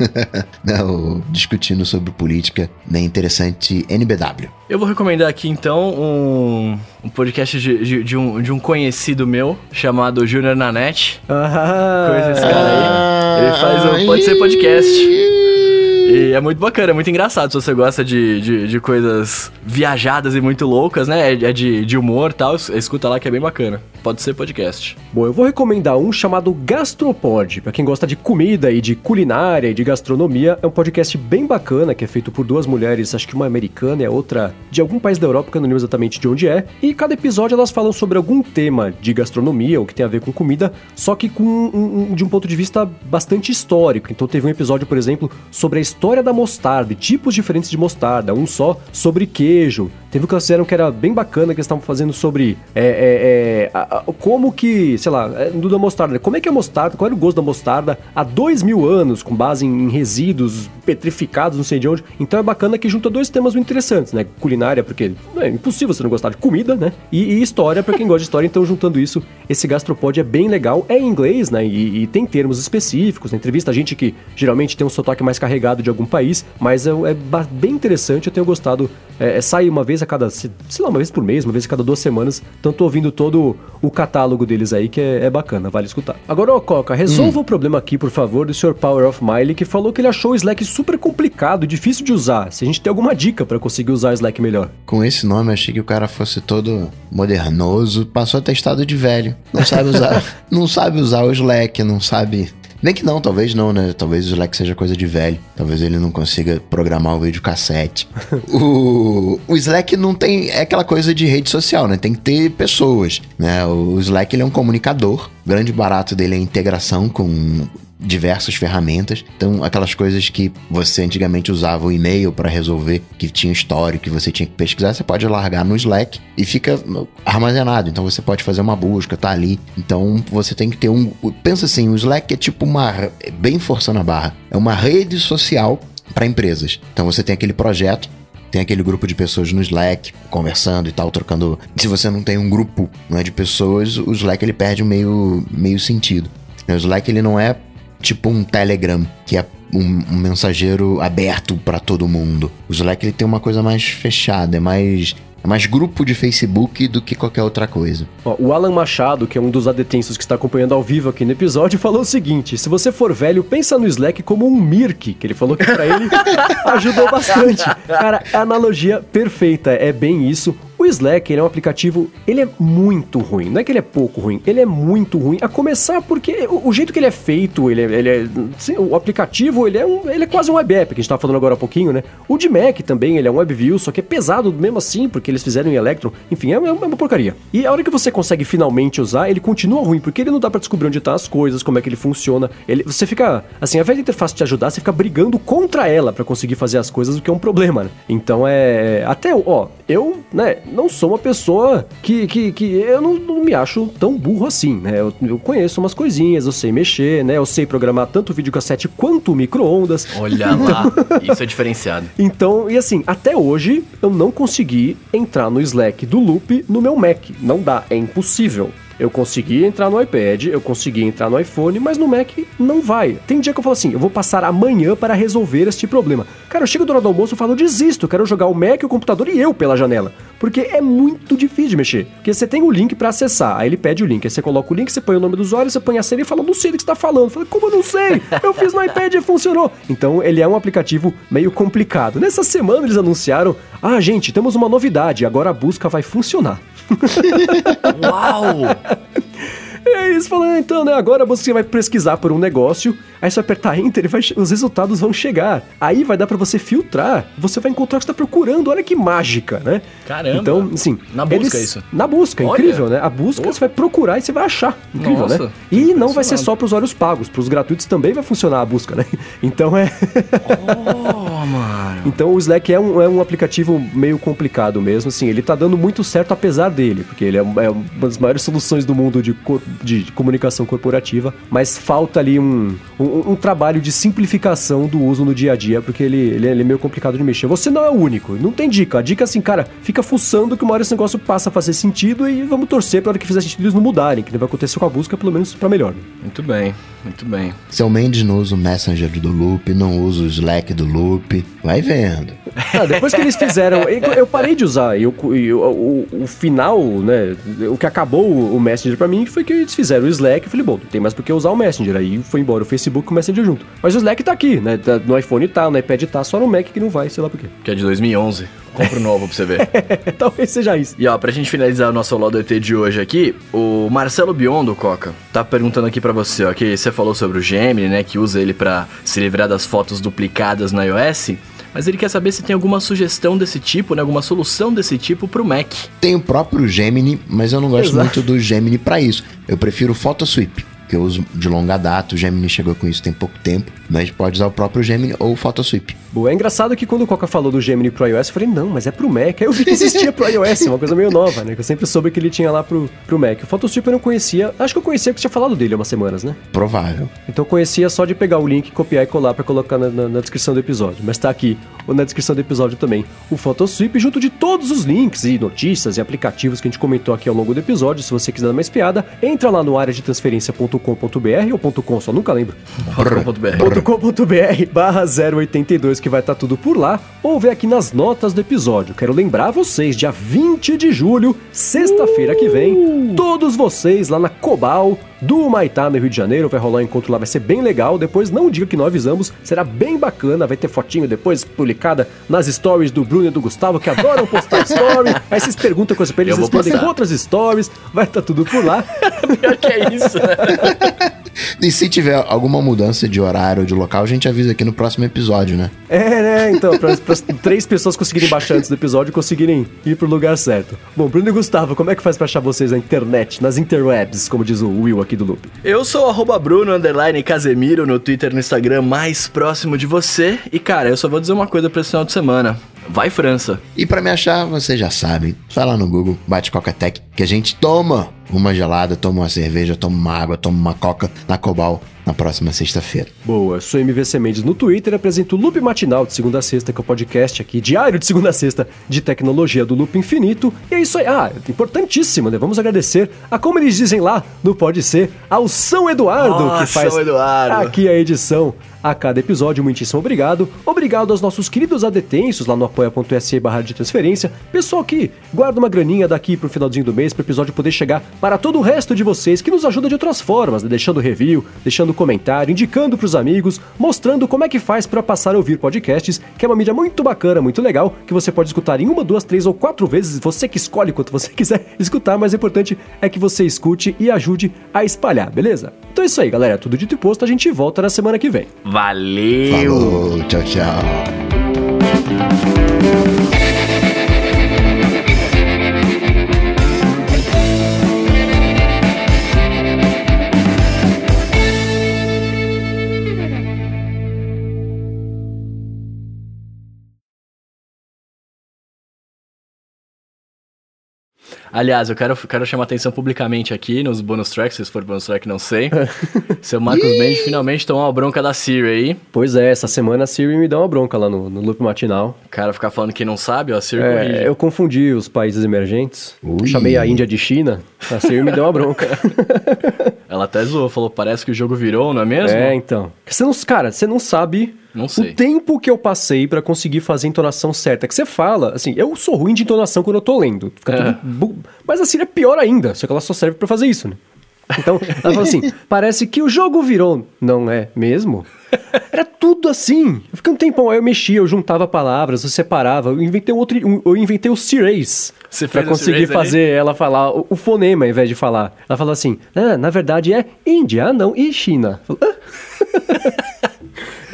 né, discutindo sobre política. Bem interessante, NBW. Eu vou recomendar aqui então um, um podcast de, de, de um, de um conhecido meu chamado Junior Nanete. ah, Conheço esse cara aí. Ele faz o Pode Ser Podcast. E é muito bacana, é muito engraçado se você gosta de, de, de coisas viajadas e muito loucas, né? É, é de, de humor e tal. es- Escuta lá que é bem bacana. Pode ser podcast. Bom, eu vou recomendar um chamado Gastropod, pra quem gosta de comida e de culinária e de gastronomia. É um podcast bem bacana que é feito por duas mulheres, acho que uma americana e a outra de algum país da Europa, que eu não lembro exatamente de onde é. E cada episódio elas falam sobre algum tema de gastronomia ou que tem a ver com comida, só que com um- um- de um ponto de vista bastante histórico. Então teve um episódio, por exemplo, sobre a história da mostarda tipos diferentes de mostarda, um só sobre queijo. Teve um que elas fizeram que era bem bacana, que eles estavam fazendo sobre é, é, é, a- a- como que, sei lá, é, do da mostarda, como é que a mostarda, qual era o gosto da mostarda há dois mil anos, com base em, em resíduos petrificados, não sei de onde. Então é bacana que junta dois temas muito interessantes, né? Culinária, porque é impossível você não gostar de comida, né? E, e história, pra quem gosta de história. Então, juntando isso, esse gastropod é bem legal. É em inglês, né? E, e tem termos específicos. Na entrevista, a gente que geralmente tem um sotaque mais carregado de algum país, mas é, é bem interessante. Eu tenho gostado. É, é, sai uma vez a cada, se- sei lá, uma vez por mês, uma vez a cada duas semanas. Então, tô ouvindo todo o catálogo deles aí, que é, é bacana, vale escutar. Agora, ô Coca, resolva o problema aqui, por favor, do Sr. Power of Miley, que falou que ele achou o Slack super complicado, difícil de usar. Se a gente tem alguma dica pra conseguir usar o Slack melhor. Com esse nome, achei que o cara fosse todo modernoso. Passou atestado de velho. Não sabe usar, não sabe usar o Slack, não sabe. Nem que não, talvez não, né? Talvez o Slack seja coisa de velho. Talvez ele não consiga programar o vídeo cassete. o, o Slack não tem. É aquela coisa de rede social, né? Tem que ter pessoas, né? O Slack ele é um comunicador. O grande barato dele é a integração com diversas ferramentas. Então, aquelas coisas que você antigamente usava o e-mail para resolver, que tinha histórico, que você tinha que pesquisar, você pode largar no Slack e fica armazenado. Então, você pode fazer uma busca, tá ali. Então, você tem que ter um. Pensa assim, o Slack é tipo uma. é Bem forçando a barra. É uma rede social para empresas. Então, você tem aquele projeto. Tem aquele grupo de pessoas no Slack conversando e tal, trocando. Se você não tem um grupo não é, de pessoas, o Slack ele perde o meio, meio sentido. O Slack ele não é tipo um Telegram, que é um, um mensageiro aberto para todo mundo. O Slack ele tem uma coisa mais fechada, é mais é mais grupo de Facebook do que qualquer outra coisa. Ó, o Alan Machado, que é um dos adetensos que está acompanhando ao vivo aqui no episódio, falou o seguinte: se você for velho, pensa no Slack como um Mirk, que ele falou que pra ele ajudou bastante. Cara, a analogia perfeita, é bem isso. O Slack, ele é um aplicativo, ele é muito ruim. Não é que ele é pouco ruim, ele é muito ruim. A começar porque o, o jeito que ele é feito, ele é, ele é- sim, o aplicativo, ele é, um, ele é quase um web app, que a gente tava falando agora há pouquinho, né? O de Mac também, ele é um WebView, só que é pesado mesmo assim, porque eles fizeram em Electron. Enfim, é, é uma porcaria. E a hora que você consegue finalmente usar, ele continua ruim, porque ele não dá pra descobrir onde tá as coisas, como é que ele funciona. Ele, você fica, assim, ao invés da interface te ajudar, você fica brigando contra ela pra conseguir fazer as coisas, o que é um problema, né? Então é. Até, ó, eu, né, não sou uma pessoa que. que, que eu não, não me acho tão burro assim, né? Eu, eu conheço umas coisinhas, eu sei mexer, né? Eu sei programar tanto videocassete quanto micro-ondas. Olha lá, isso é diferenciado. Então, e assim, até hoje eu não consegui entrar no Slack do Loop no meu Mac. Não dá, é impossível. Eu consegui entrar no iPad, eu consegui entrar no iPhone, mas no Mac não vai. Tem dia que eu falo assim, eu vou passar amanhã para resolver este problema. Cara, eu chego do hora do almoço e falo, desisto, quero jogar o Mac, o computador e eu pela janela. Porque é muito difícil de mexer. Porque você tem o link para acessar, aí ele pede o link, aí você coloca o link, você põe o nome do usuário, você põe a senha e fala, não sei do que você tá falando. Eu falo, como eu não sei? Eu fiz no iPad e funcionou. Então ele é um aplicativo meio complicado. Nessa semana eles anunciaram, ah gente, temos uma novidade, agora a busca vai funcionar. Uau! E aí eles falam, ah, então, né, agora você vai pesquisar por um negócio, aí você vai apertar Enter e vai, os resultados vão chegar. Aí vai dar pra você filtrar, você vai encontrar o que você tá procurando, olha que mágica, né? Caramba. Então, assim... Na busca isso. Na busca, Olha. incrível, né? A busca Pô. você vai procurar e você vai achar. Incrível, Nossa, né? E não vai ser só para usuários pagos, para os gratuitos também vai funcionar a busca, né? Então é. Oh, mano. então o Slack é um, é um aplicativo meio complicado mesmo, assim, ele tá dando muito certo apesar dele, porque ele é, é uma das maiores soluções do mundo de, de comunicação corporativa, mas falta ali um, um, um trabalho de simplificação do uso no dia a dia, porque ele, ele, é- ele é meio complicado de mexer. Você não é o único, não tem dica. A dica é assim, cara, fica fuçando que uma hora esse negócio passa a fazer sentido e vamos torcer pra hora que fizer sentido eles não mudarem, que não vai acontecer com a busca, pelo menos pra melhor. Muito bem, muito bem. Seu Mendes não usa o Messenger do Loop, não usa o Slack do Loop. Vai vendo. Ah, depois que eles fizeram. Eu, parei de usar. E eu, e eu- o, o final, né? O que acabou o, Messenger pra mim foi que eles fizeram o Slack. Eu falei, bom, não tem mais por que usar o Messenger. Aí foi embora o Facebook com o Messenger junto. Mas o Slack tá aqui, né? tá- No iPhone tá, no iPad tá, só no Mac que não vai, sei lá por quê. Que é de 2011. Compra o novo pra você ver. Talvez seja isso. E ó, pra gente finalizar o nosso do ET de hoje aqui, o Marcelo Biondo, Coca, tá perguntando aqui pra você, ó, que você falou sobre o Gemini, né, que usa ele pra se livrar das fotos duplicadas no iOS, mas ele quer saber se tem alguma sugestão desse tipo, né, alguma solução desse tipo pro Mac. Tem o próprio Gemini, mas eu não gosto Exato. muito do Gemini pra isso. Eu prefiro o PhotoSweep, eu uso de longa data. O Gemini chegou com isso tem pouco tempo, mas pode usar o próprio Gemini ou o PhotoSweep. Bom, é engraçado que quando o Coca falou do Gemini pro iOS, eu falei, não, mas é pro Mac. Aí eu vi que existia pro iOS, uma coisa meio nova, né? Que eu sempre soube que ele tinha lá pro, pro Mac. O Photosweep eu não conhecia. Acho que eu conhecia porque você tinha falado dele há umas semanas, né? Provável. Então eu conhecia só de pegar o link, copiar e colar pra colocar na, na- na descrição do episódio. Mas tá aqui, ou na descrição do episódio também, o Photosweep junto de todos os links e notícias e aplicativos que a gente comentou aqui ao longo do episódio. Se você quiser dar uma espiada, entra lá no área de transferência.com.br ou .com, só nunca lembro. .com.br. .com.br barra 082 que vai estar tudo por lá ou ver aqui nas notas do episódio. Quero lembrar vocês, dia 20 de julho, sexta-feira que vem, todos vocês lá na Cobal do Maitá, no Rio de Janeiro, vai rolar um encontro lá, vai ser bem legal. Depois não diga que não avisamos, será bem bacana, vai ter fotinho depois publicada nas stories do Bruno e do Gustavo, que adoram postar story. Aí vocês perguntam coisa pra eles, respondem outras stories, vai estar tudo por lá. Pior que é isso, né? E se tiver alguma mudança de horário ou de local, a gente avisa aqui no próximo episódio, né? É, né? Então, para as três pessoas conseguirem baixar antes do episódio e conseguirem ir pro lugar certo. Bom, Bruno e Gustavo, como é que faz pra achar vocês na internet, nas interwebs, como diz o Will aqui do Loop? Eu sou o arroba Bruno underline Casemiro no Twitter e no Instagram mais próximo de você. E cara, eu só vou dizer uma coisa pra esse final de semana. Vai França. E pra me achar, vocês já sabem. Vai lá no Google, bate Coca-Tech, que a gente toma uma gelada, toma uma cerveja, toma uma água, toma uma coca na Cobal na próxima sexta-feira. Boa, eu sou MVC Mendes no Twitter, apresento o Loop Matinal de segunda a sexta, que é o podcast aqui, diário de segunda a sexta, de tecnologia do Loop Infinito. E é isso aí. Ah, importantíssimo, né? Vamos agradecer a, como eles dizem lá no Pode Ser, ao São Eduardo, Nossa, que faz São Eduardo. aqui a edição a cada episódio. Muitíssimo obrigado. Obrigado aos nossos queridos adetensos lá no apoia.se barra de transferência. Pessoal que guarda uma graninha daqui pro finalzinho do mês, pro episódio poder chegar para todo o resto de vocês, que nos ajuda de outras formas, né? deixando review, deixando comentário, indicando pros amigos, mostrando como é que faz para passar a ouvir podcasts, que é uma mídia muito bacana, muito legal, que você pode escutar em uma, duas, três ou quatro vezes, você que escolhe quanto você quiser escutar, mas o importante é que você escute e ajude a espalhar, beleza? Então é isso aí, galera. Tudo dito e posto, a gente volta na semana que vem. Valeu! Falou, tchau, tchau. Aliás, eu quero, quero chamar atenção publicamente aqui nos bonus tracks, se for bonus track, não sei. Seu Marcos Mendes finalmente tomou uma bronca da Siri aí. Pois é, essa semana a Siri me deu uma bronca lá no, no loop matinal. O cara ficar falando que não sabe, ó, a Siri É, corrige. eu confundi os países emergentes. Ui. Chamei a Índia de China. A Siri me deu uma bronca. Ela até zoou, falou, parece que o jogo virou, não é mesmo? é, então. Você não, cara, você não sabe Não sei. o tempo que eu passei pra conseguir fazer a entonação certa. Que você fala, assim, eu sou ruim de entonação quando eu tô lendo. Fica É. tudo bu- Mas a Siri é pior ainda, só que ela só serve pra fazer isso, né? Então, ela fala assim: parece que o jogo virou. Não é mesmo? Era tudo assim. Eu fiquei um tempão, aí eu mexia, eu juntava palavras, eu separava, eu inventei um outro. um- eu inventei o. Você Pra conseguir ali? fazer ela falar o, o fonema ao invés de falar. Ela falou assim: ah, na verdade é Índia, ah, não, e China. Eu falei, "Hã?"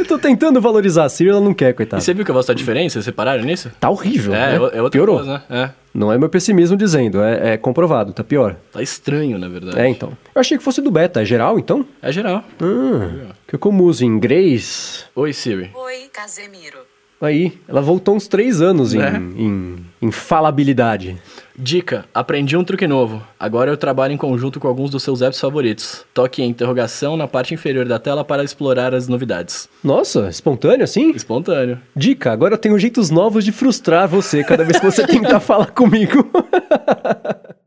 Eu tô tentando valorizar a Siri, ela não quer, E coitada. você viu que a voz tá diferente? Vocês repararam nisso? Tá horrível. É, né? é outra Piorou. coisa, né? É. Não é meu pessimismo dizendo, é, é comprovado, tá pior. Tá estranho, na verdade. É, então. Eu achei que fosse do beta, é geral, então? É geral. Ah, que eu como uso inglês. Oi, Siri. Oi, Casemiro. Aí, ela voltou uns três anos em, Né? em, em falabilidade. Dica: aprendi um truque novo. Agora eu trabalho em conjunto com alguns dos seus apps favoritos. Toque em interrogação na parte inferior da tela para explorar as novidades. Nossa, espontâneo assim? Espontâneo. Dica, agora eu tenho jeitos novos de frustrar você cada vez que você tentar falar comigo.